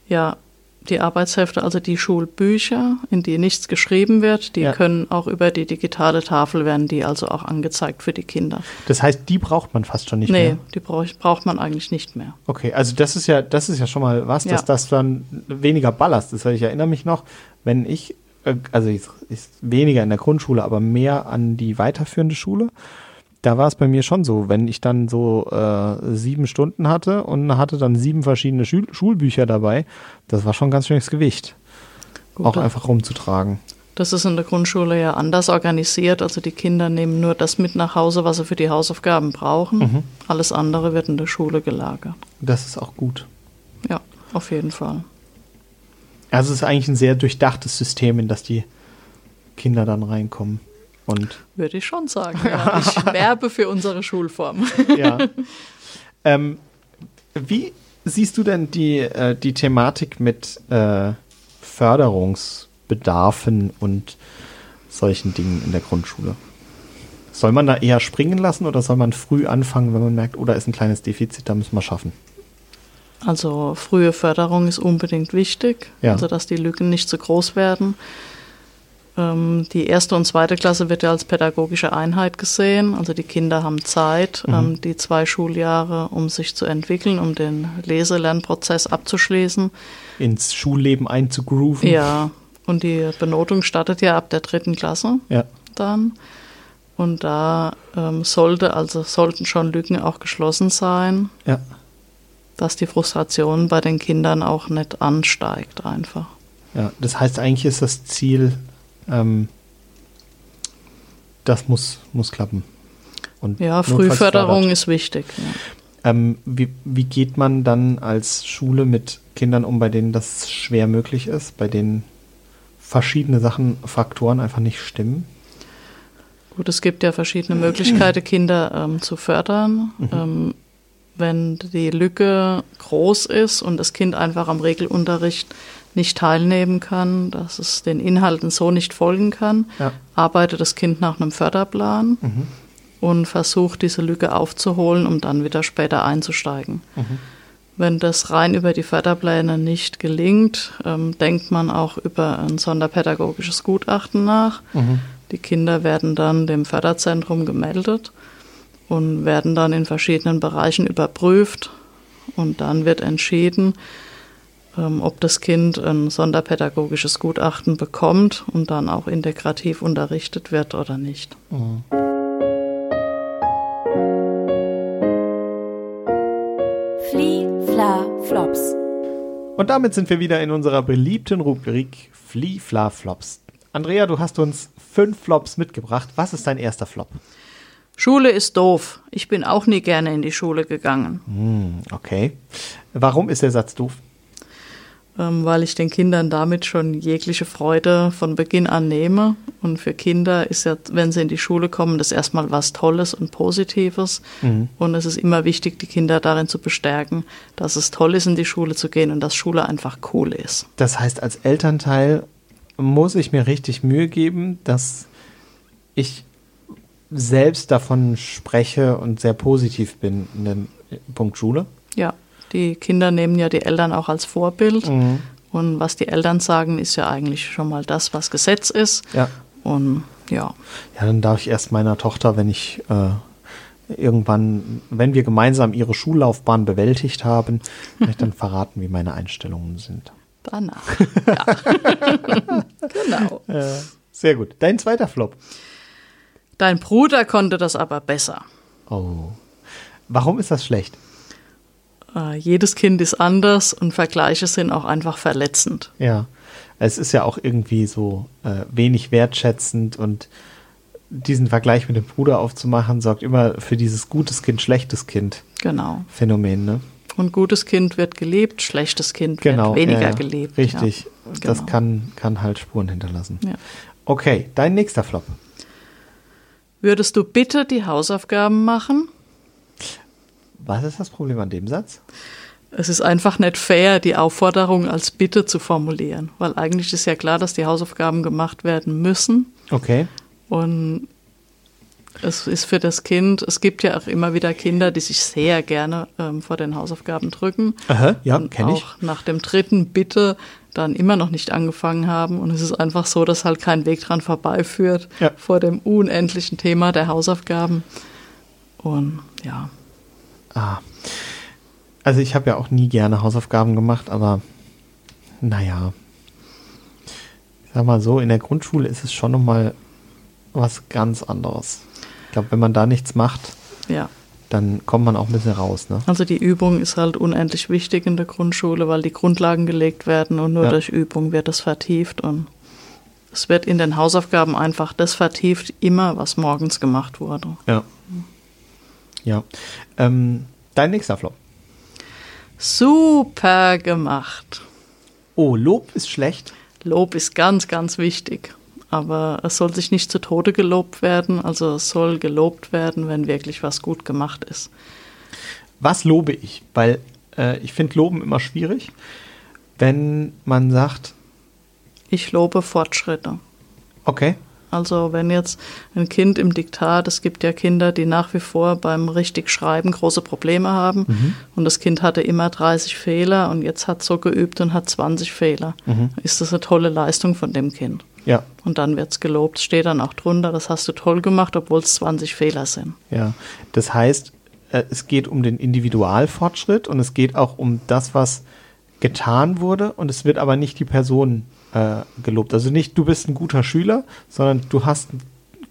Ja, die Arbeitshefte, also die Schulbücher, in die nichts geschrieben wird, die Ja. können auch über die digitale Tafel werden, die also auch angezeigt für die Kinder. Das heißt, die braucht man fast schon nicht nee, mehr. die brauch, braucht man eigentlich nicht mehr. Okay, also das ist ja, das ist ja schon mal was, dass Ja. das dann weniger Ballast ist. Ich erinnere mich noch, wenn ich, äh, also ich, ist weniger in der Grundschule, aber mehr an die weiterführende Schule. Da war es bei mir schon so, wenn ich dann so äh, sieben Stunden hatte und hatte dann sieben verschiedene Schul Schulbücher dabei, das war schon ein ganz schönes Gewicht, Gut, auch einfach rumzutragen. Das ist in der Grundschule ja anders organisiert. Also die Kinder nehmen nur das mit nach Hause, was sie für die Hausaufgaben brauchen. Mhm. Alles andere wird in der Schule gelagert. Das ist auch gut. Ja, auf jeden Fall. Also es ist eigentlich ein sehr durchdachtes System, in das die Kinder dann reinkommen. Und Würde ich schon sagen. Ja. Ich werbe für unsere Schulform. ja. ähm, wie siehst du denn die, äh, die Thematik mit äh, Förderungsbedarfen und solchen Dingen in der Grundschule? Soll man da eher springen lassen oder soll man früh anfangen, wenn man merkt, oh, da ist ein kleines Defizit, da müssen wir schaffen? Also frühe Förderung ist unbedingt wichtig, Ja. also dass die Lücken nicht zu groß werden. Ähm, die erste und zweite Klasse wird ja als pädagogische Einheit gesehen. Also die Kinder haben Zeit, Mhm. ähm, die zwei Schuljahre, um sich zu entwickeln, um den Lese-Lernprozess abzuschließen. Ins Schulleben einzugrooven? Ja, und die Benotung startet ja ab der dritten Klasse Ja. dann. Und da ähm, sollte, also sollten schon Lücken auch geschlossen sein, Ja. dass die Frustration bei den Kindern auch nicht ansteigt einfach. Ja, das heißt, eigentlich ist das Ziel, ähm, das muss, muss klappen. Und Ja, Frühförderung ist wichtig. Ja. Ähm, wie, wie geht man dann als Schule mit Kindern um, bei denen das schwer möglich ist, bei denen verschiedene Sachen, Faktoren einfach nicht stimmen? Gut, es gibt ja verschiedene Möglichkeiten, Kinder ähm, zu fördern. Ähm, wenn die Lücke groß ist und das Kind einfach am Regelunterricht nicht teilnehmen kann, dass es den Inhalten so nicht folgen kann, Ja. arbeitet das Kind nach einem Förderplan und versucht, diese Lücke aufzuholen, um dann wieder später einzusteigen. Wenn das rein über die Förderpläne nicht gelingt, ähm, denkt man auch über ein sonderpädagogisches Gutachten nach. Mhm. Die Kinder werden dann dem Förderzentrum gemeldet und werden dann in verschiedenen Bereichen überprüft. Und dann wird entschieden, ob das Kind ein sonderpädagogisches Gutachten bekommt und dann auch integrativ unterrichtet wird oder nicht. Mhm. Flie, Fla, Flops. Und damit sind wir wieder in unserer beliebten Rubrik Flee, Fla, Flops. Andrea, du hast uns fünf Flops mitgebracht. Was ist dein erster Flop? Schule ist doof. Ich bin auch nie gerne in die Schule gegangen, Hm, okay. Warum ist der Satz doof? Ähm, weil ich den Kindern damit schon jegliche Freude von Beginn an nehme. Und für Kinder ist ja, wenn sie in die Schule kommen, das erstmal was Tolles und Positives. Und es ist immer wichtig, die Kinder darin zu bestärken, dass es toll ist, in die Schule zu gehen und dass Schule einfach cool ist. Das heißt, als Elternteil muss ich mir richtig Mühe geben, dass ich selbst davon spreche und sehr positiv bin in dem Punkt Schule. Ja, die Kinder nehmen ja die Eltern auch als Vorbild. Und was die Eltern sagen, ist ja eigentlich schon mal das, was Gesetz ist. Ja. Und ja, Ja, dann darf ich erst meiner Tochter, wenn ich äh, irgendwann, wenn wir gemeinsam ihre Schullaufbahn bewältigt haben, dann verraten, wie meine Einstellungen sind. danach. Ja. genau. Sehr gut. Dein zweiter Flop. Dein Bruder konnte das aber besser. Oh. Warum ist das schlecht? Äh, jedes Kind ist anders und Vergleiche sind auch einfach verletzend. Ja. Es ist ja auch irgendwie so äh, wenig wertschätzend und diesen Vergleich mit dem Bruder aufzumachen, sorgt immer für dieses gutes Kind, schlechtes Kind Genau. Phänomen, ne? Und gutes Kind wird gelebt, schlechtes Kind Genau. wird weniger ja, gelebt. Richtig. Ja. Das Genau. kann, kann halt Spuren hinterlassen. Ja. Okay, dein nächster Flop. Würdest du bitte die Hausaufgaben machen? Was ist das Problem an dem Satz? Es ist einfach nicht fair, die Aufforderung als Bitte zu formulieren, weil eigentlich ist ja klar, dass die Hausaufgaben gemacht werden müssen. Okay. Und es ist für das Kind, es gibt ja auch immer wieder Kinder, die sich sehr gerne ähm, vor den Hausaufgaben drücken. Aha, ja, und kenne ich. auch nach dem dritten Bitte dann immer noch nicht angefangen haben. Und es ist einfach so, dass halt kein Weg dran vorbeiführt Ja. vor dem unendlichen Thema der Hausaufgaben. Und ja, Ah. Also ich habe ja auch nie gerne Hausaufgaben gemacht, aber naja. Ich sag mal so, in der Grundschule ist es schon nochmal was ganz anderes. Ich glaube, wenn man da nichts macht, ja. dann kommt man auch ein bisschen raus, ne? Also die Übung ist halt unendlich wichtig in der Grundschule, weil die Grundlagen gelegt werden und nur Ja. durch Übung wird das vertieft und es wird in den Hausaufgaben einfach das vertieft, immer was morgens gemacht wurde. Ja. Ja. Ähm, dein nächster Flop. Super gemacht. Oh, Lob ist schlecht. Lob ist ganz, ganz wichtig. Aber es soll sich nicht zu Tode gelobt werden. Also es soll gelobt werden, wenn wirklich was gut gemacht ist. Was lobe ich? Weil äh, ich finde Loben immer schwierig, wenn man sagt, Ich lobe Fortschritte. okay, Also wenn jetzt ein Kind im Diktat, es gibt ja Kinder, die nach wie vor beim richtig Schreiben große Probleme haben und das Kind hatte immer 30 Fehler und jetzt hat so geübt und hat 20 Fehler. Ist das eine tolle Leistung von dem Kind? ja, Und dann wird's gelobt, steht dann auch drunter, das hast du toll gemacht, obwohl es 20 Fehler sind. Ja, das heißt, äh, es geht um den Individualfortschritt und es geht auch um das, was getan wurde und es wird aber nicht die Person äh, gelobt. Also nicht, du bist ein guter Schüler, sondern du hast ein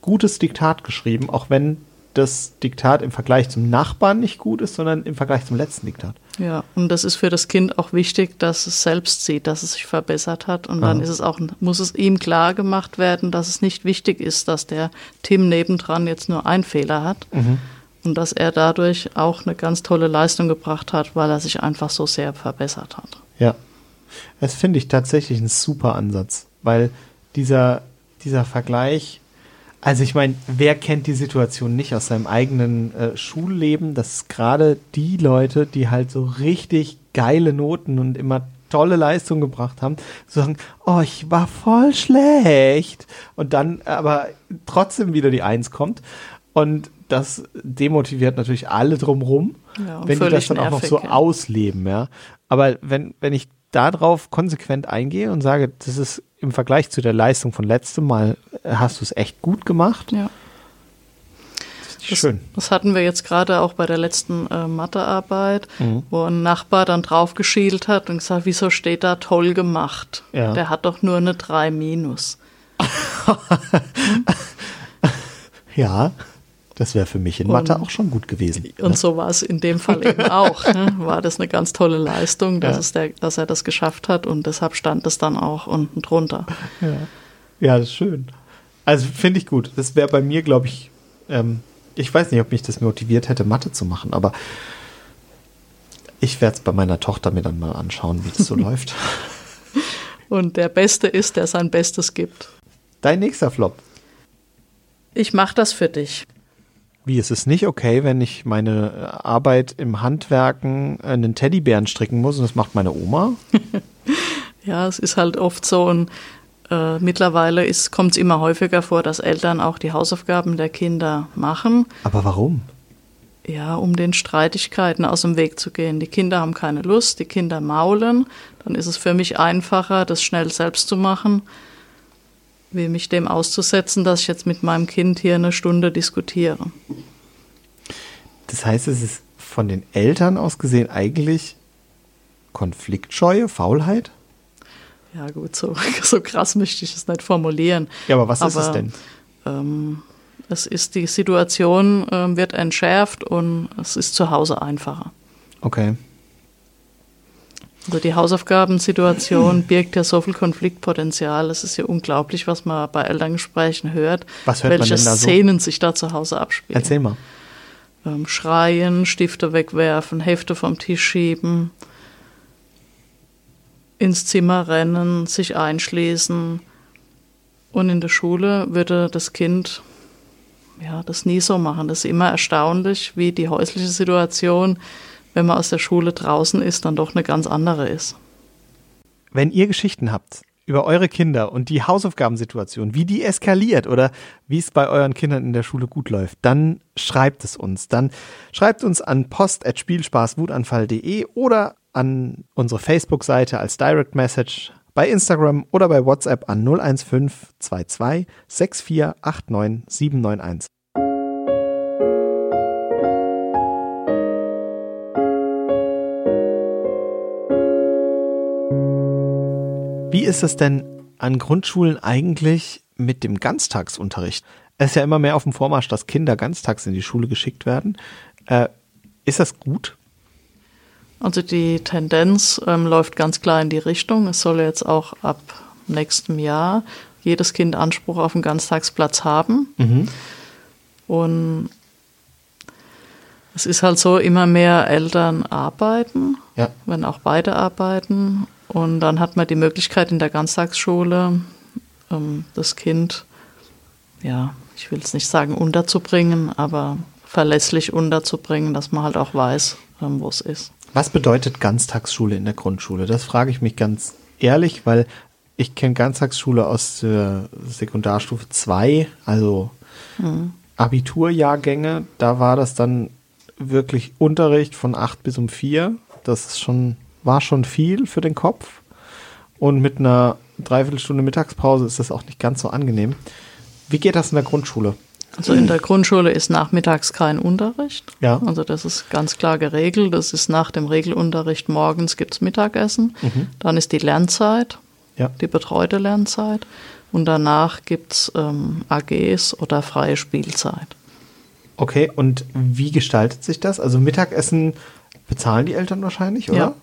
gutes Diktat geschrieben, auch wenn das Diktat im Vergleich zum Nachbarn nicht gut ist, sondern im Vergleich zum letzten Diktat. Ja, und das ist für das Kind auch wichtig, dass es selbst sieht, dass es sich verbessert hat. Und dann Aha. ist es auch, muss es ihm klar gemacht werden, dass es nicht wichtig ist, dass der Tim nebendran jetzt nur einen Fehler hat. Und dass er dadurch auch eine ganz tolle Leistung gebracht hat, weil er sich einfach so sehr verbessert hat. Ja. Das finde ich tatsächlich ein super Ansatz, weil dieser, dieser Vergleich, also ich meine, wer kennt die Situation nicht aus seinem eigenen äh, Schulleben, dass gerade die Leute, die halt so richtig geile Noten und immer tolle Leistungen gebracht haben, sagen, oh, ich war voll schlecht und dann aber trotzdem wieder die Eins kommt und das demotiviert natürlich alle drumrum, Ja, wenn die das dann auch noch so ja. ausleben, ja. Aber wenn, wenn ich darauf konsequent eingehe und sage, das ist im Vergleich zu der Leistung von letztem Mal, äh, hast du es echt gut gemacht, Ja. Das, schön. das hatten wir jetzt gerade auch bei der letzten äh, Mathearbeit, Mhm. wo ein Nachbar dann drauf geschielt hat und gesagt, wieso steht da toll gemacht? Ja. Der hat doch nur eine 3 minus. Ja, das wäre für mich in Mathe auch schon gut gewesen. Und so war es in dem Fall eben auch. Ne? War das eine ganz tolle Leistung, dass, Ja. es der, dass er das geschafft hat und deshalb stand es dann auch unten drunter. Ja, das ist schön. Also finde ich gut. Das wäre bei mir, glaube ich, ähm, ich weiß nicht, ob mich das motiviert hätte, Mathe zu machen, aber ich werde es bei meiner Tochter mir dann mal anschauen, wie das so läuft. Und der Beste ist, der sein Bestes gibt. Dein nächster Flop. Ich mache das für dich. Wie, ist es nicht okay, wenn ich meine äh, Arbeit im Handwerken äh, einen Teddybären stricken muss und das macht meine Oma? Ja, es ist halt oft so ein, äh, mittlerweile kommt es immer häufiger vor, dass Eltern auch die Hausaufgaben der Kinder machen, Aber warum? ja, um den Streitigkeiten aus dem Weg zu gehen. Die Kinder haben keine Lust, die Kinder maulen, dann ist es für mich einfacher, das schnell selbst zu machen, wie mich dem auszusetzen, dass ich jetzt mit meinem Kind hier eine Stunde diskutiere. Das heißt, es ist von den Eltern aus gesehen eigentlich Konfliktscheue, Faulheit? Ja gut, so, so krass möchte ich es nicht formulieren. Ja, aber was ist es Aber, denn? Ähm, es ist die Situation ähm, wird entschärft und es ist zu Hause einfacher. Okay. Also die Hausaufgabensituation birgt ja so viel Konfliktpotenzial. Es ist ja unglaublich, was man bei Elterngesprächen hört, Was hört man welche denn da so? Szenen sich da zu Hause abspielen. Erzähl mal. Ähm, schreien, Stifte wegwerfen, Hefte vom Tisch schieben, ins Zimmer rennen, sich einschließen. Und in der Schule würde das Kind ja, das nie so machen. Das ist immer erstaunlich, wie die häusliche Situation, wenn man aus der Schule draußen ist, dann doch eine ganz andere ist. Wenn ihr Geschichten habt über eure Kinder und die Hausaufgabensituation, wie die eskaliert oder wie es bei euren Kindern in der Schule gut läuft, dann schreibt es uns. Dann schreibt uns an post.spielspaßwutanfall.de oder an unsere Facebook-Seite als Direct Message bei Instagram oder bei WhatsApp an 01522 6489 791. Wie ist es denn an Grundschulen eigentlich mit dem Ganztagsunterricht? Es ist ja immer mehr auf dem Vormarsch, dass Kinder ganztags in die Schule geschickt werden. Äh, ist das gut? Also die Tendenz ähm, läuft ganz klar in die Richtung. Es soll jetzt auch ab nächstem Jahr jedes Kind Anspruch auf einen Ganztagsplatz haben. Und es ist halt so, immer mehr Eltern arbeiten, Ja. wenn auch beide arbeiten. Und dann hat man die Möglichkeit in der Ganztagsschule, ähm, das Kind, ja, ich will es nicht sagen unterzubringen, aber verlässlich unterzubringen, dass man halt auch weiß, ähm, wo es ist. Was bedeutet Ganztagsschule in der Grundschule? Das frage ich mich ganz ehrlich, weil ich kenne Ganztagsschule aus der Sekundarstufe 2, also Abiturjahrgänge. Da war das dann wirklich Unterricht von 8 bis um 4. Das ist schon, war schon viel für den Kopf. Und mit einer Dreiviertelstunde Mittagspause ist das auch nicht ganz so angenehm. Wie geht das in der Grundschule? Also in der Grundschule ist nachmittags kein Unterricht. Ja. Also das ist ganz klar geregelt. Das ist nach dem Regelunterricht morgens gibt's Mittagessen. Dann ist die Lernzeit, Ja. die betreute Lernzeit. Und danach gibt's ähm, AGs oder freie Spielzeit. Okay, und wie gestaltet sich das? Also Mittagessen bezahlen die Eltern wahrscheinlich, oder? Ja.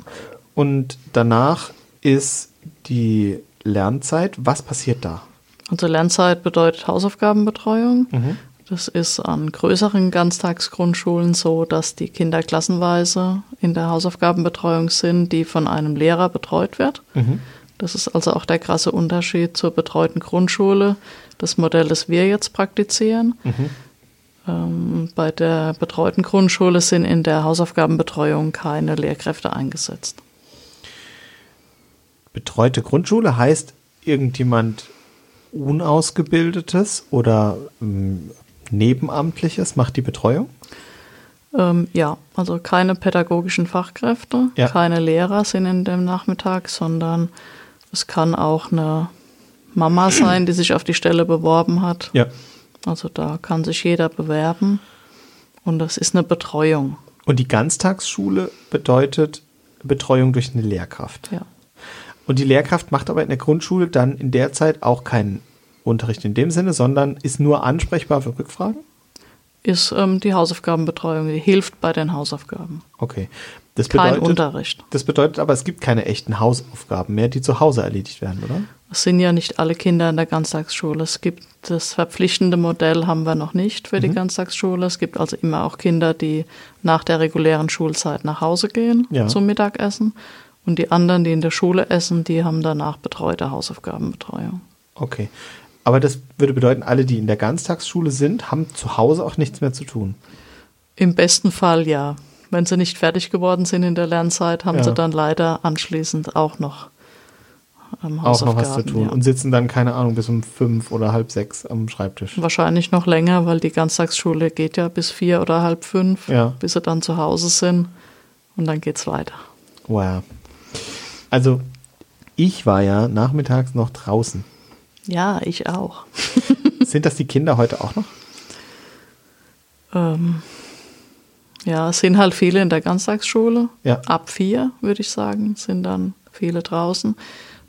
Und danach ist die Lernzeit. Was passiert da? Also Lernzeit bedeutet Hausaufgabenbetreuung. Mhm. Das ist an größeren Ganztagsgrundschulen so, dass die Kinder klassenweise in der Hausaufgabenbetreuung sind, die von einem Lehrer betreut wird. Mhm. Das ist also auch der krasse Unterschied zur betreuten Grundschule. Das Modell, das wir jetzt praktizieren. Mhm. Ähm, bei der betreuten Grundschule sind in der Hausaufgabenbetreuung keine Lehrkräfte eingesetzt. Betreute Grundschule heißt irgendjemand Unausgebildetes oder ähm, Nebenamtliches macht die Betreuung? Ähm, ja, also keine pädagogischen Fachkräfte, Ja. keine Lehrer sind in dem Nachmittag, sondern es kann auch eine Mama sein, die sich auf die Stelle beworben hat. Ja. Also da kann sich jeder bewerben und das ist eine Betreuung. Und die Ganztagsschule bedeutet Betreuung durch eine Lehrkraft. Ja. Und die Lehrkraft macht aber in der Grundschule dann in der Zeit auch keinen Unterricht in dem Sinne, sondern ist nur ansprechbar für Rückfragen? Ist ähm, die Hausaufgabenbetreuung, die hilft bei den Hausaufgaben. Okay. Das Kein bedeutet, Unterricht. das bedeutet aber, es gibt keine echten Hausaufgaben mehr, die zu Hause erledigt werden, oder? Es sind ja nicht alle Kinder in der Ganztagsschule. Es gibt das verpflichtende Modell haben wir noch nicht für die Mhm. Ganztagsschule. Es gibt also immer auch Kinder, die nach der regulären Schulzeit nach Hause gehen Ja. zum Mittagessen. Und die anderen, die in der Schule essen, die haben danach betreute Hausaufgabenbetreuung. Okay. Aber das würde bedeuten, alle, die in der Ganztagsschule sind, haben zu Hause auch nichts mehr zu tun. Im besten Fall ja. Wenn sie nicht fertig geworden sind in der Lernzeit, haben Ja. sie dann leider anschließend auch noch ähm, Auch noch was zu tun. Ja. Und sitzen dann, keine Ahnung, bis um fünf oder halb sechs am Schreibtisch. Wahrscheinlich noch länger, weil die Ganztagsschule geht ja bis vier oder halb fünf, Ja. bis sie dann zu Hause sind. Und dann geht's weiter. Wow. Also, ich war ja nachmittags noch draußen. Ja, ich auch. Sind das die Kinder heute auch noch? Ähm, ja, es sind halt viele in der Ganztagsschule. Ja. Ab vier, würde ich sagen, sind dann viele draußen.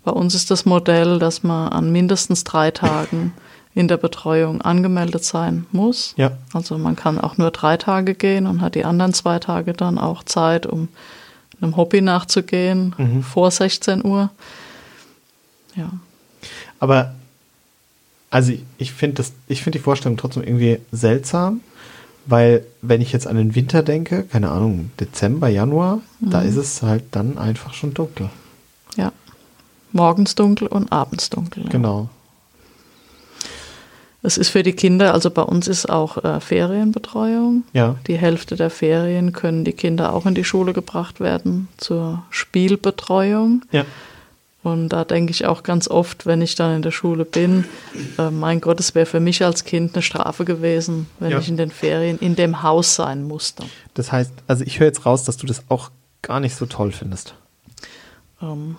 Bei uns ist das Modell, dass man an mindestens drei Tagen in der Betreuung angemeldet sein muss. Ja. Also man kann auch nur drei Tage gehen und hat die anderen zwei Tage dann auch Zeit, um einem Hobby nachzugehen Mhm. vor 16 Uhr. Ja. Aber, also ich- ich finde das, ich finde die Vorstellung trotzdem irgendwie seltsam, weil wenn ich jetzt an den Winter denke, keine Ahnung, Dezember, Januar, da ist es halt dann einfach schon dunkel. Ja. Morgens dunkel und abends dunkel. Ja. Genau. Es ist für die Kinder, also bei uns ist auch äh, Ferienbetreuung. Ja. Die Hälfte der Ferien können die Kinder auch in die Schule gebracht werden zur Spielbetreuung. Ja. Und da denke ich auch ganz oft, wenn ich dann in der Schule bin, äh, mein Gott, es wäre für mich als Kind eine Strafe gewesen, wenn Ja. ich in den Ferien in dem Haus sein musste. Das heißt, also ich höre jetzt raus, dass du das auch gar nicht so toll findest. Ähm,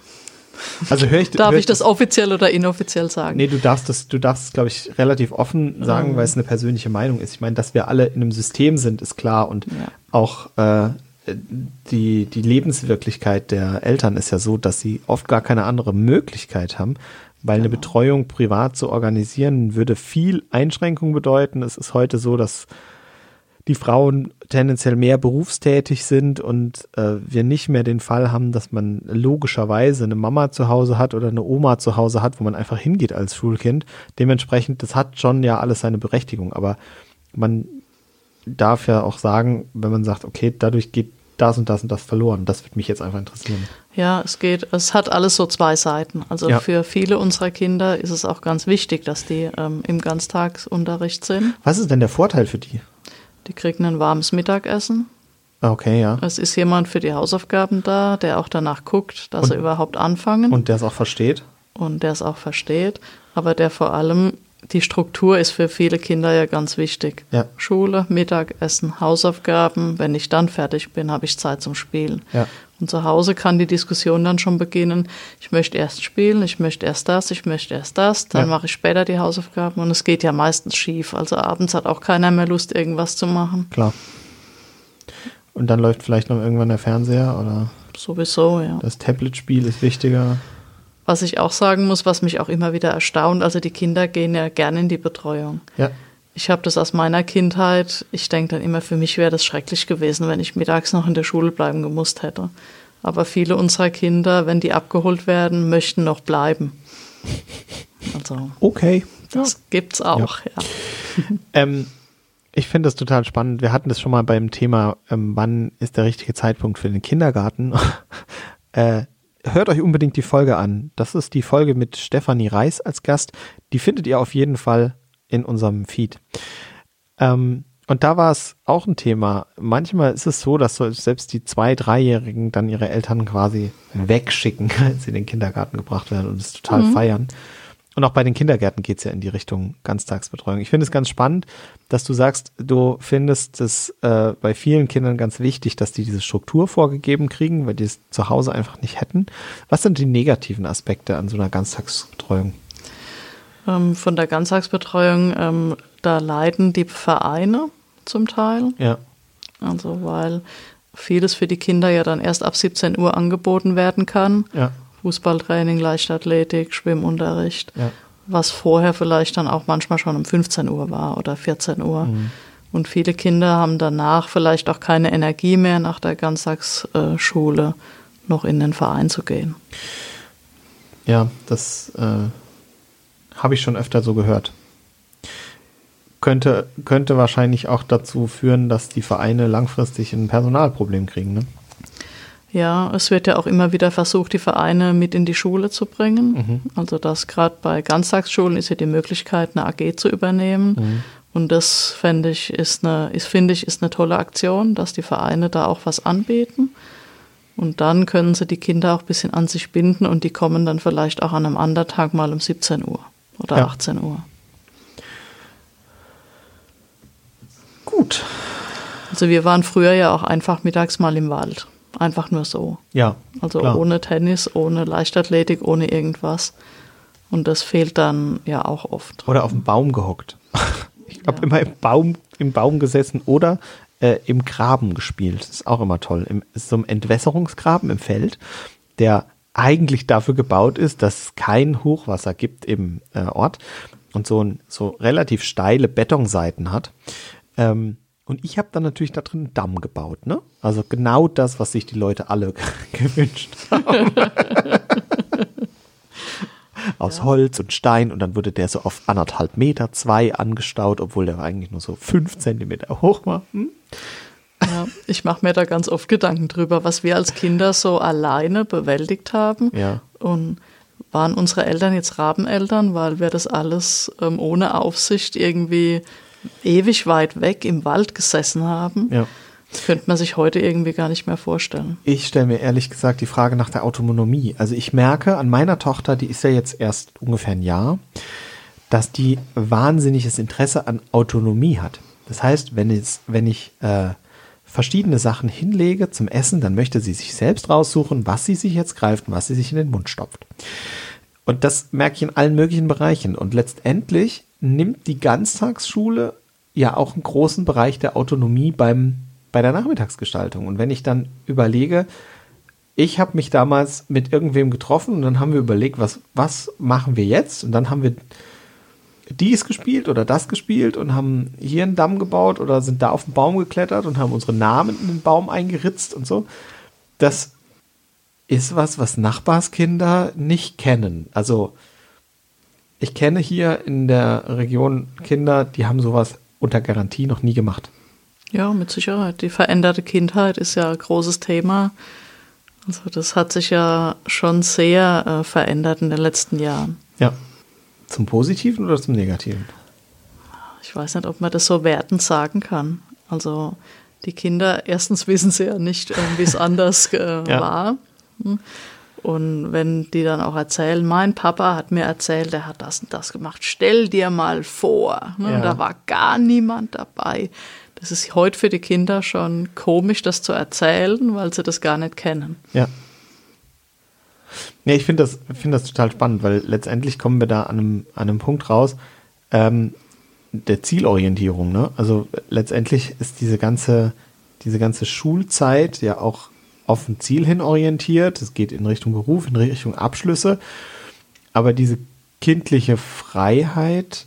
Also höre ich darf hör ich das offiziell oder inoffiziell sagen? Nee, du darfst das, du darfst es, glaube ich, relativ offen sagen, weil es eine persönliche Meinung ist. Ich meine, dass wir alle in einem System sind, ist klar. Und Ja. auch äh, die, die Lebenswirklichkeit der Eltern ist ja so, dass sie oft gar keine andere Möglichkeit haben, weil eine Betreuung privat zu organisieren würde viel Einschränkung bedeuten. Es ist heute so, dass die Frauen tendenziell mehr berufstätig sind und äh, wir nicht mehr den Fall haben, dass man logischerweise eine Mama zu Hause hat oder eine Oma zu Hause hat, wo man einfach hingeht als Schulkind. Dementsprechend, das hat schon ja alles seine Berechtigung, aber man darf ja auch sagen, wenn man sagt, okay, dadurch geht das und das und das verloren. Das würde mich jetzt einfach interessieren. Ja, es geht, es hat alles so zwei Seiten. Also Ja. für viele unserer Kinder ist es auch ganz wichtig, dass die ähm, im Ganztagsunterricht sind. Was ist denn der Vorteil für die? Die kriegen ein warmes Mittagessen. Okay, ja. Es ist jemand für die Hausaufgaben da, der auch danach guckt, dass Und- sie überhaupt anfangen Und der es auch versteht? und der es auch versteht. Aber der vor allem, die Struktur ist für viele Kinder ja ganz wichtig. Ja. Schule, Mittagessen, Hausaufgaben. Wenn ich dann fertig bin, habe ich Zeit zum Spielen. Ja. Und zu Hause kann die Diskussion dann schon beginnen. Ich möchte erst spielen, ich möchte erst das, ich möchte erst das, dann Ja. mache ich später die Hausaufgaben und es geht ja meistens schief. Also abends hat auch keiner mehr Lust, irgendwas zu machen. Klar. Und dann läuft vielleicht noch irgendwann der Fernseher oder Sowieso, ja. das Tablet-Spiel ist wichtiger. Was ich auch sagen muss, was mich auch immer wieder erstaunt, also die Kinder gehen ja gerne in die Betreuung. Ja. Ich habe das aus meiner Kindheit, ich denke dann immer, für mich wäre das schrecklich gewesen, wenn ich mittags noch in der Schule bleiben gemusst hätte. Aber viele unserer Kinder, wenn die abgeholt werden, möchten noch bleiben. Also Okay. das gibt's auch, ja. Ähm, ich finde das total spannend. Wir hatten das schon mal beim Thema, ähm, wann ist der richtige Zeitpunkt für den Kindergarten. äh, hört euch unbedingt die Folge an. Das ist die Folge mit Stefanie Reis als Gast. Die findet ihr auf jeden Fall in unserem Feed. Ähm, und da war es auch ein Thema. Manchmal ist es so, dass selbst die zwei, dreijährigen dann ihre Eltern quasi wegschicken, als sie in den Kindergarten gebracht werden und es total feiern. Und auch bei den Kindergärten geht's ja in die Richtung Ganztagsbetreuung. Ich finde es ganz spannend, dass du sagst, du findest es äh, bei vielen Kindern ganz wichtig, dass die diese Struktur vorgegeben kriegen, weil die es zu Hause einfach nicht hätten. Was sind die negativen Aspekte an so einer Ganztagsbetreuung? Ähm, von der Ganztagsbetreuung, ähm, da leiden die Vereine zum Teil. Ja. Also weil vieles für die Kinder ja dann erst ab 17 Uhr angeboten werden kann. Ja. Fußballtraining, Leichtathletik, Schwimmunterricht, Ja. was vorher vielleicht dann auch manchmal schon um 15 Uhr war oder 14 Uhr. Mhm. Und viele Kinder haben danach vielleicht auch keine Energie mehr, nach der Ganztagsschule noch in den Verein zu gehen. Ja, das äh, habe ich schon öfter so gehört. Könnte, könnte wahrscheinlich auch dazu führen, dass die Vereine langfristig ein Personalproblem kriegen. Ne? Ja, es wird ja auch immer wieder versucht, die Vereine mit in die Schule zu bringen. Also das gerade bei Ganztagsschulen ist ja die Möglichkeit, eine AG zu übernehmen. Und das fände ich ist eine, ist, finde ich, ist eine tolle Aktion, dass die Vereine da auch was anbieten. Und dann können sie die Kinder auch ein bisschen an sich binden und die kommen dann vielleicht auch an einem anderen Tag mal um 17 Uhr oder Ja. 18 Uhr. Gut. Also wir waren früher ja auch einfach mittags mal im Wald. Einfach nur so. Ja. Also klar. ohne Tennis, ohne Leichtathletik, ohne irgendwas. Und das fehlt dann ja auch oft. Oder auf dem Baum gehockt. Ich habe Ja. immer im Baum, im Baum gesessen oder äh, im Graben gespielt. Das ist auch immer toll. Im, ist so ein Entwässerungsgraben im Feld, der eigentlich dafür gebaut ist, dass es kein Hochwasser gibt im äh, Ort und so, ein, so relativ steile Betonseiten hat. Ähm, und ich habe dann natürlich da drin einen Damm gebaut, ne? Also genau das, was sich die Leute alle gewünscht haben. Aus Holz und Stein und dann wurde der so auf anderthalb Meter, zwei angestaut, obwohl der eigentlich nur so fünf Zentimeter hoch war. Hm? Ja, ich mache mir da ganz oft Gedanken drüber, was wir als Kinder so alleine bewältigt haben. Ja. Und waren unsere Eltern jetzt Rabeneltern, weil wir das alles ähm, ohne Aufsicht irgendwie ewig weit weg im Wald gesessen haben. Ja. Das könnte man sich heute irgendwie gar nicht mehr vorstellen. Ich stelle mir ehrlich gesagt die Frage nach der Autonomie. Also ich merke an meiner Tochter, die ist ja jetzt erst ungefähr ein Jahr, dass die wahnsinniges Interesse an Autonomie hat. Das heißt, wenn, es, wenn ich äh, verschiedene Sachen hinlege zum Essen, dann möchte sie sich selbst raussuchen, was sie sich jetzt greift und was sie sich in den Mund stopft. Und das merke ich in allen möglichen Bereichen. Und letztendlich nimmt die Ganztagsschule ja auch einen großen Bereich der Autonomie beim, bei der Nachmittagsgestaltung. Und wenn ich dann überlege, ich habe mich damals mit irgendwem getroffen und dann haben wir überlegt, was, was machen wir jetzt? Und dann haben wir dies gespielt oder das gespielt und haben hier einen Damm gebaut oder sind da auf den Baum geklettert und haben unsere Namen in den Baum eingeritzt und so. Das ist was, was Nachbarskinder nicht kennen. Also ich kenne hier in der Region Kinder, die haben sowas unter Garantie noch nie gemacht. Ja, mit Sicherheit. Die veränderte Kindheit ist ja ein großes Thema. Also das hat sich ja schon sehr äh, verändert in den letzten Jahren. Ja. Zum Positiven oder zum Negativen? Ich weiß nicht, ob man das so wertend sagen kann. Also die Kinder, erstens wissen sie ja nicht, äh, wie es anders äh, Ja. war. Hm. Und wenn die dann auch erzählen, mein Papa hat mir erzählt, er hat das und das gemacht, stell dir mal vor. Ne? Ja. Da war gar niemand dabei. Das ist heute für die Kinder schon komisch, das zu erzählen, weil sie das gar nicht kennen. Ja. Nee, ich finde das, finde das total spannend, weil letztendlich kommen wir da an einem, an einem Punkt raus, ähm, der Zielorientierung, ne? Also letztendlich ist diese ganze, diese ganze Schulzeit ja auch auf ein Ziel hin orientiert. Es geht in Richtung Beruf, in Richtung Abschlüsse. Aber diese kindliche Freiheit,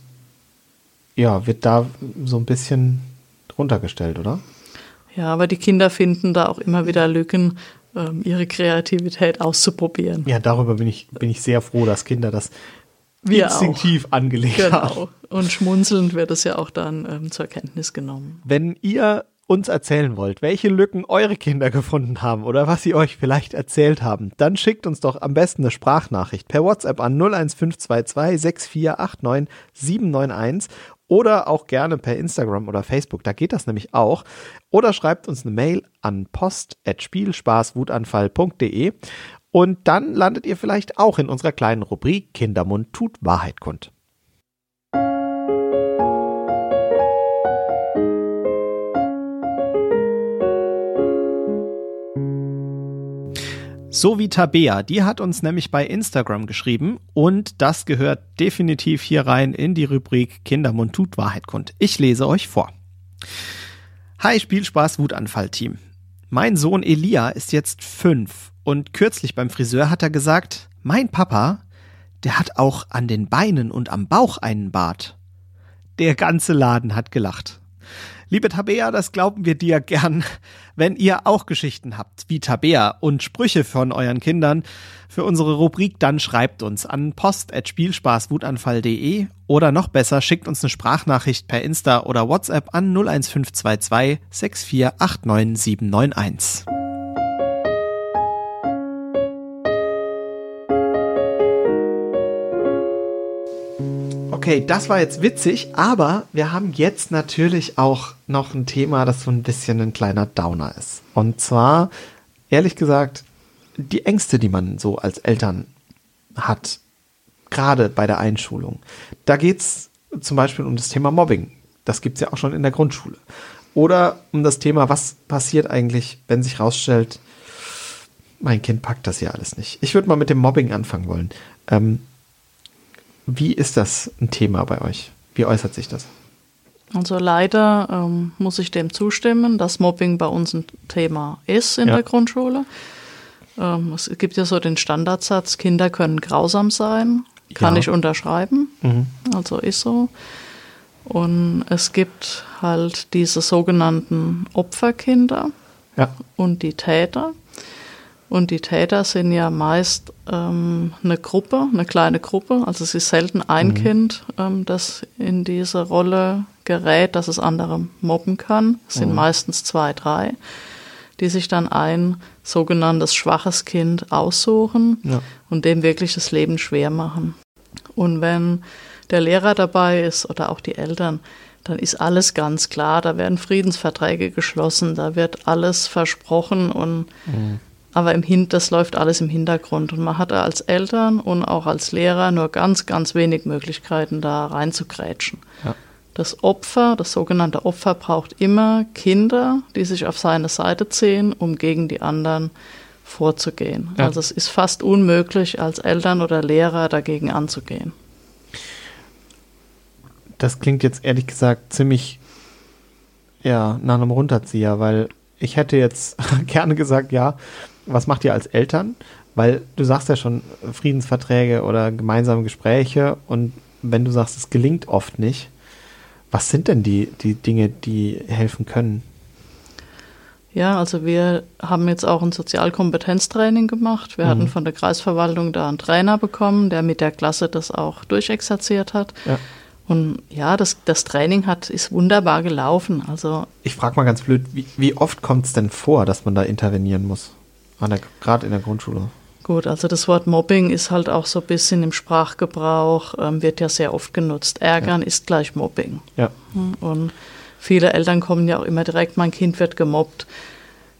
ja, wird da so ein bisschen runtergestellt, oder? Ja, aber die Kinder finden da auch immer wieder Lücken, ähm, ihre Kreativität auszuprobieren. Ja, darüber bin ich, bin ich sehr froh, dass Kinder das Wir instinktiv angelegt haben. Genau. Und schmunzelnd wird es ja auch dann ähm, zur Kenntnis genommen. Wenn ihr uns erzählen wollt, welche Lücken eure Kinder gefunden haben oder was sie euch vielleicht erzählt haben, dann schickt uns doch am besten eine Sprachnachricht per WhatsApp an 01522 6489 791 oder auch gerne per Instagram oder Facebook, da geht das nämlich auch. Oder schreibt uns eine Mail an post.spielspaßwutanfall.de Und dann landet ihr vielleicht auch in unserer kleinen Rubrik Kindermund tut Wahrheit kund. So wie Tabea, die hat uns nämlich bei Instagram geschrieben und das gehört definitiv hier rein in die Rubrik Kindermund tut Wahrheit kund. Ich lese euch vor. Hi Spielspaß Wutanfall Team. Mein Sohn Elia ist jetzt fünf und kürzlich beim Friseur hat er gesagt, mein Papa, der hat auch an den Beinen und am Bauch einen Bart. Der ganze Laden hat gelacht. Liebe Tabea, das glauben wir dir gern. Wenn ihr auch Geschichten habt, wie Tabea und Sprüche von euren Kindern für unsere Rubrik, dann schreibt uns an post.spielspaßwutanfall.de oder noch besser, schickt uns eine Sprachnachricht per Insta oder WhatsApp an 01522 6489791. Okay, das war jetzt witzig, aber wir haben jetzt natürlich auch noch ein Thema, das so ein bisschen ein kleiner Downer ist. Und zwar, ehrlich gesagt, die Ängste, die man so als Eltern hat, gerade bei der Einschulung. Da geht's zum Beispiel um das Thema Mobbing. Das gibt's ja auch schon in der Grundschule. Oder um das Thema, was passiert eigentlich, wenn sich rausstellt, mein Kind packt das ja alles nicht. Ich würde mal mit dem Mobbing anfangen wollen. Ähm, wie ist das ein Thema bei euch? Wie äußert sich das? Also leider ähm, muss ich dem zustimmen, dass Mobbing bei uns ein Thema ist in ja. der Grundschule. Ähm, es gibt ja so den Standardsatz, Kinder können grausam sein. Kann ja. ich unterschreiben. Mhm. Also ist so. Und es gibt halt diese sogenannten Opferkinder ja. und die Täter. Und die Täter sind ja meist ähm, eine Gruppe, eine kleine Gruppe. Also es ist selten ein mhm. Kind, ähm, das in diese Rolle gerät, dass es andere mobben kann. Es sind mhm. meistens zwei, drei, die sich dann ein sogenanntes schwaches Kind aussuchen ja. und dem wirklich das Leben schwer machen. Und wenn der Lehrer dabei ist oder auch die Eltern, dann ist alles ganz klar. Da werden Friedensverträge geschlossen, da wird alles versprochen und mhm aber im Hin das läuft alles im Hintergrund und man hat als Eltern und auch als Lehrer nur ganz, ganz wenig Möglichkeiten, da reinzugrätschen. Ja. Das Opfer, das sogenannte Opfer, braucht immer Kinder, die sich auf seine Seite ziehen, um gegen die anderen vorzugehen. Ja. Also es ist fast unmöglich, als Eltern oder Lehrer dagegen anzugehen. Das klingt jetzt ehrlich gesagt ziemlich ja, nach einem Runterzieher, weil ich hätte jetzt gerne gesagt, ja, was macht ihr als Eltern? Weil du sagst ja schon Friedensverträge oder gemeinsame Gespräche und wenn du sagst, es gelingt oft nicht, was sind denn die, die Dinge, die helfen können? Ja, also wir haben jetzt auch ein Sozialkompetenztraining gemacht. Wir mhm. hatten von der Kreisverwaltung da einen Trainer bekommen, der mit der Klasse das auch durchexerziert hat. Ja. Und ja, das, das Training hat, ist wunderbar gelaufen. Also ich frage mal ganz blöd, wie, wie oft kommt es denn vor, dass man da intervenieren muss? Gerade in der Grundschule. Gut, also das Wort Mobbing ist halt auch so ein bisschen im Sprachgebrauch, ähm, wird ja sehr oft genutzt. Ärgern ja. ist gleich Mobbing. Ja. Hm, und viele Eltern kommen ja auch immer direkt, mein Kind wird gemobbt.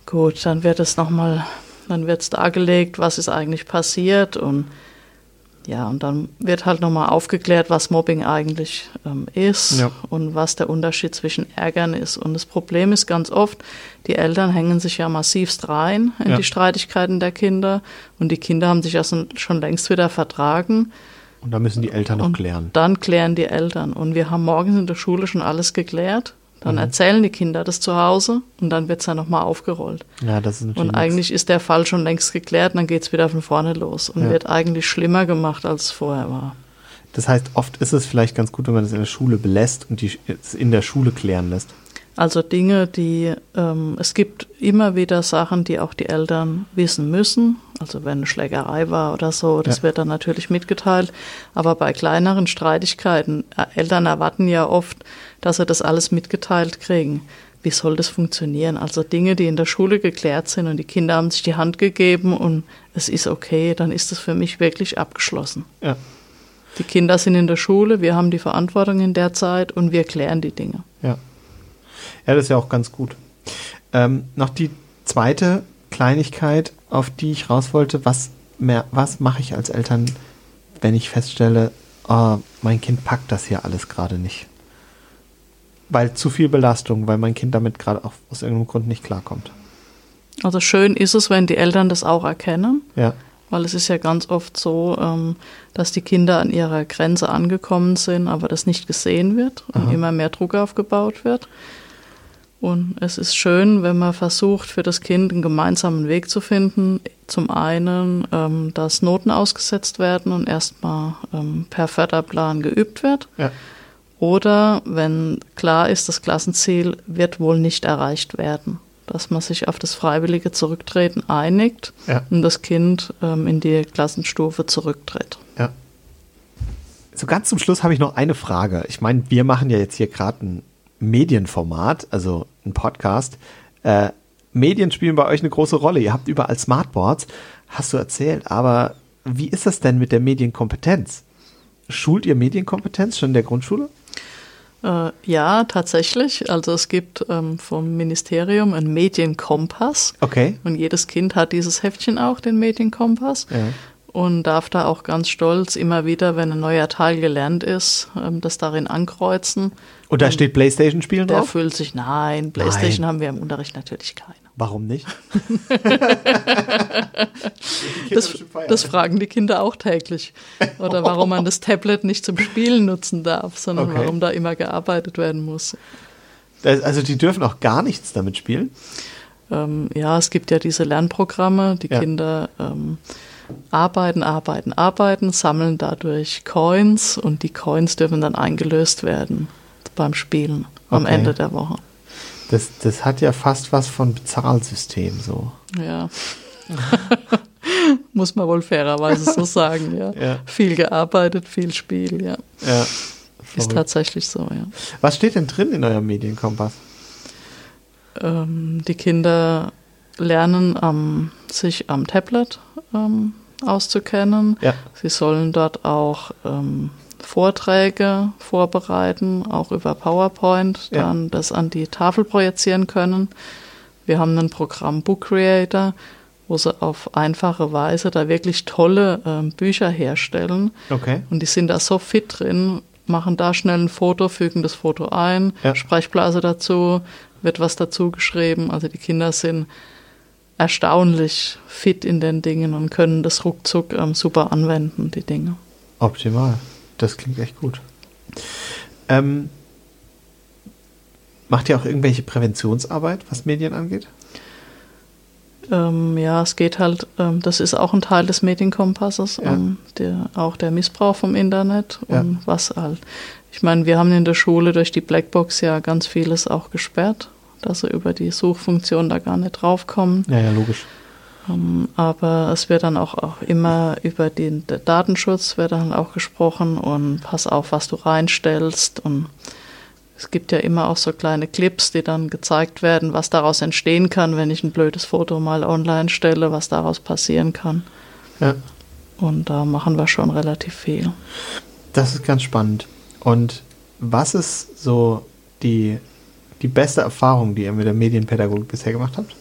Gut, dann wird es nochmal, dann wird es dargelegt, was ist eigentlich passiert und ja, und dann wird halt nochmal aufgeklärt, was Mobbing eigentlich ähm, ist ja. und was der Unterschied zwischen Ärgern ist. Und das Problem ist ganz oft, die Eltern hängen sich ja massivst rein in ja. die Streitigkeiten der Kinder und die Kinder haben sich ja schon längst wieder vertragen. Und da müssen die Eltern noch und klären. Dann klären die Eltern. Und wir haben morgens in der Schule schon alles geklärt. Dann mhm. erzählen die Kinder das zu Hause und dann wird es ja nochmal aufgerollt. Ja, das ist natürlich und eigentlich ist der Fall schon längst geklärt und dann geht es wieder von vorne los und ja. wird eigentlich schlimmer gemacht, als es vorher war. Das heißt, oft ist es vielleicht ganz gut, wenn man das in der Schule belässt und die es in der Schule klären lässt. Also Dinge, die ähm, es gibt immer wieder Sachen, die auch die Eltern wissen müssen. Also wenn eine Schlägerei war oder so, das ja. wird dann natürlich mitgeteilt. Aber bei kleineren Streitigkeiten, äh, Eltern erwarten ja oft, dass sie das alles mitgeteilt kriegen. Wie soll das funktionieren? Also Dinge, die in der Schule geklärt sind und die Kinder haben sich die Hand gegeben und es ist okay, dann ist das für mich wirklich abgeschlossen. Ja. Die Kinder sind in der Schule, wir haben die Verantwortung in der Zeit und wir klären die Dinge. Ja. Ja, das ist ja auch ganz gut. Ähm, noch die zweite Kleinigkeit, auf die ich raus wollte. Was mehr, was mache ich als Eltern, wenn ich feststelle, oh, mein Kind packt das hier alles gerade nicht? Weil zu viel Belastung, weil mein Kind damit gerade auch aus irgendeinem Grund nicht klarkommt. Also schön ist es, wenn die Eltern das auch erkennen. Ja. Weil es ist ja ganz oft so, ähm, dass die Kinder an ihrer Grenze angekommen sind, aber das nicht gesehen wird und Aha. immer mehr Druck aufgebaut wird. Und es ist schön, wenn man versucht, für das Kind einen gemeinsamen Weg zu finden. Zum einen, ähm, dass Noten ausgesetzt werden und erstmal ähm, per Förderplan geübt wird. Ja. Oder wenn klar ist, das Klassenziel wird wohl nicht erreicht werden, dass man sich auf das freiwillige Zurücktreten einigt Ja. und das Kind ähm, in die Klassenstufe zurücktritt. Ja. So ganz zum Schluss habe ich noch eine Frage. Ich meine, wir machen ja jetzt hier gerade ein Medienformat, also ein Podcast. Äh, Medien spielen bei euch eine große Rolle. Ihr habt überall Smartboards, hast du erzählt. Aber wie ist das denn mit der Medienkompetenz? Schult ihr Medienkompetenz schon in der Grundschule? Äh, ja, tatsächlich. Also es gibt ähm, vom Ministerium einen Medienkompass. Okay. Und jedes Kind hat dieses Heftchen auch, den Medienkompass. Ja. Und darf da auch ganz stolz immer wieder, wenn ein neuer Teil gelernt ist, ähm, das darin ankreuzen. Und da steht Playstation-Spielen Der drauf? fühlt sich, nein, Playstation Nein. haben wir im Unterricht natürlich keine. Warum nicht? Das, das fragen die Kinder auch täglich. Oder warum man das Tablet nicht zum Spielen nutzen darf, sondern Okay. warum da immer gearbeitet werden muss. Also die dürfen auch gar nichts damit spielen? Ähm, ja, es gibt ja diese Lernprogramme, die Ja. Kinder ähm, arbeiten, arbeiten, arbeiten, sammeln dadurch Coins und die Coins dürfen dann eingelöst werden beim Spielen am Okay. Ende der Woche. Das, das hat ja fast was von Bezahlsystem so. Ja. Muss man wohl fairerweise so sagen, ja. Ja. Viel gearbeitet, viel Spiel, ja. Ja. Ist tatsächlich so, ja. Was steht denn drin in eurem Medienkompass? Ähm, die Kinder lernen am, sich am Tablet ähm, auszukennen. Ja. Sie sollen dort auch ähm, Vorträge vorbereiten, auch über PowerPoint, Ja. dann das an die Tafel projizieren können. Wir haben ein Programm Book Creator, wo sie auf einfache Weise da wirklich tolle ähm, Bücher herstellen. Okay. Und die sind da so fit drin, machen da schnell ein Foto, fügen das Foto ein, Ja. Sprechblase dazu, wird was dazu geschrieben. Also die Kinder sind erstaunlich fit in den Dingen und können das ruckzuck ähm, super anwenden, die Dinge. Optimal. Das klingt echt gut. Ähm, macht ihr auch irgendwelche Präventionsarbeit, was Medien angeht? Ähm, ja, es geht halt, ähm, das ist auch ein Teil des Medienkompasses, Ja. ähm, der, auch der Missbrauch vom Internet und Ja. was halt. Ich meine, wir haben in der Schule durch die Blackbox ja ganz vieles auch gesperrt, dass sie über die Suchfunktion da gar nicht draufkommen. Ja, ja, logisch. Ähm, aber es wird dann auch, auch immer über den Datenschutz wird dann auch gesprochen und pass auf, was du reinstellst und es gibt ja immer auch so kleine Clips, die dann gezeigt werden, was daraus entstehen kann, wenn ich ein blödes Foto mal online stelle, was daraus passieren kann. Ja, Und da machen wir schon relativ viel. das ist ganz spannend. Und was ist so die, die beste Erfahrung, die ihr mit der Medienpädagogik bisher gemacht habt?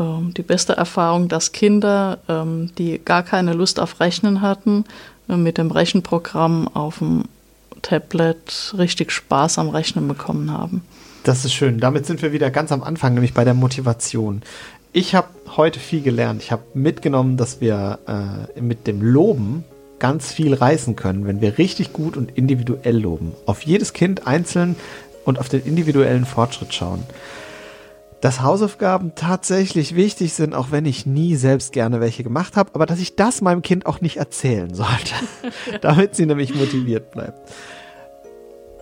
Ähm, die beste Erfahrung, dass Kinder, ähm, die gar keine Lust auf Rechnen hatten, äh, mit dem Rechenprogramm auf dem Tablet richtig Spaß am Rechnen bekommen haben. Das ist schön. Damit sind wir wieder ganz am Anfang, nämlich bei der Motivation. Ich habe heute viel gelernt. Ich habe mitgenommen, dass wir äh, mit dem Loben ganz viel reißen können, wenn wir richtig gut und individuell loben. Auf jedes Kind einzeln und auf den individuellen Fortschritt schauen. Dass Hausaufgaben tatsächlich wichtig sind, auch wenn ich nie selbst gerne welche gemacht habe, aber dass ich das meinem Kind auch nicht erzählen sollte, damit sie nämlich motiviert bleibt.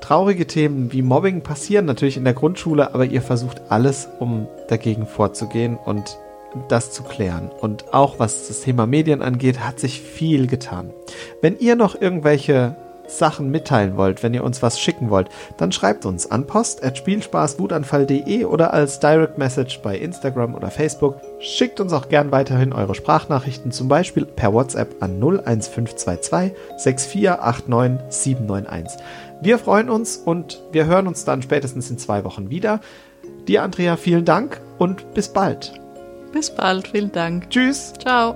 Traurige Themen wie Mobbing passieren natürlich in der Grundschule, aber ihr versucht alles, um dagegen vorzugehen und das zu klären. Und auch was das Thema Medien angeht, hat sich viel getan. Wenn ihr noch irgendwelche Sachen mitteilen wollt, wenn ihr uns was schicken wollt, dann schreibt uns an post.spielspaßwutanfall.de oder als Direct Message bei Instagram oder Facebook. Schickt uns auch gern weiterhin eure Sprachnachrichten, zum Beispiel per WhatsApp an 01522 6489 791. Wir freuen uns und wir hören uns dann spätestens in zwei Wochen wieder. Dir, Andrea, vielen Dank und bis bald. Bis bald, vielen Dank. Tschüss. Ciao.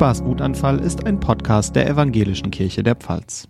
Spielspaß Wutanfall ist ein Podcast der Evangelischen Kirche der Pfalz.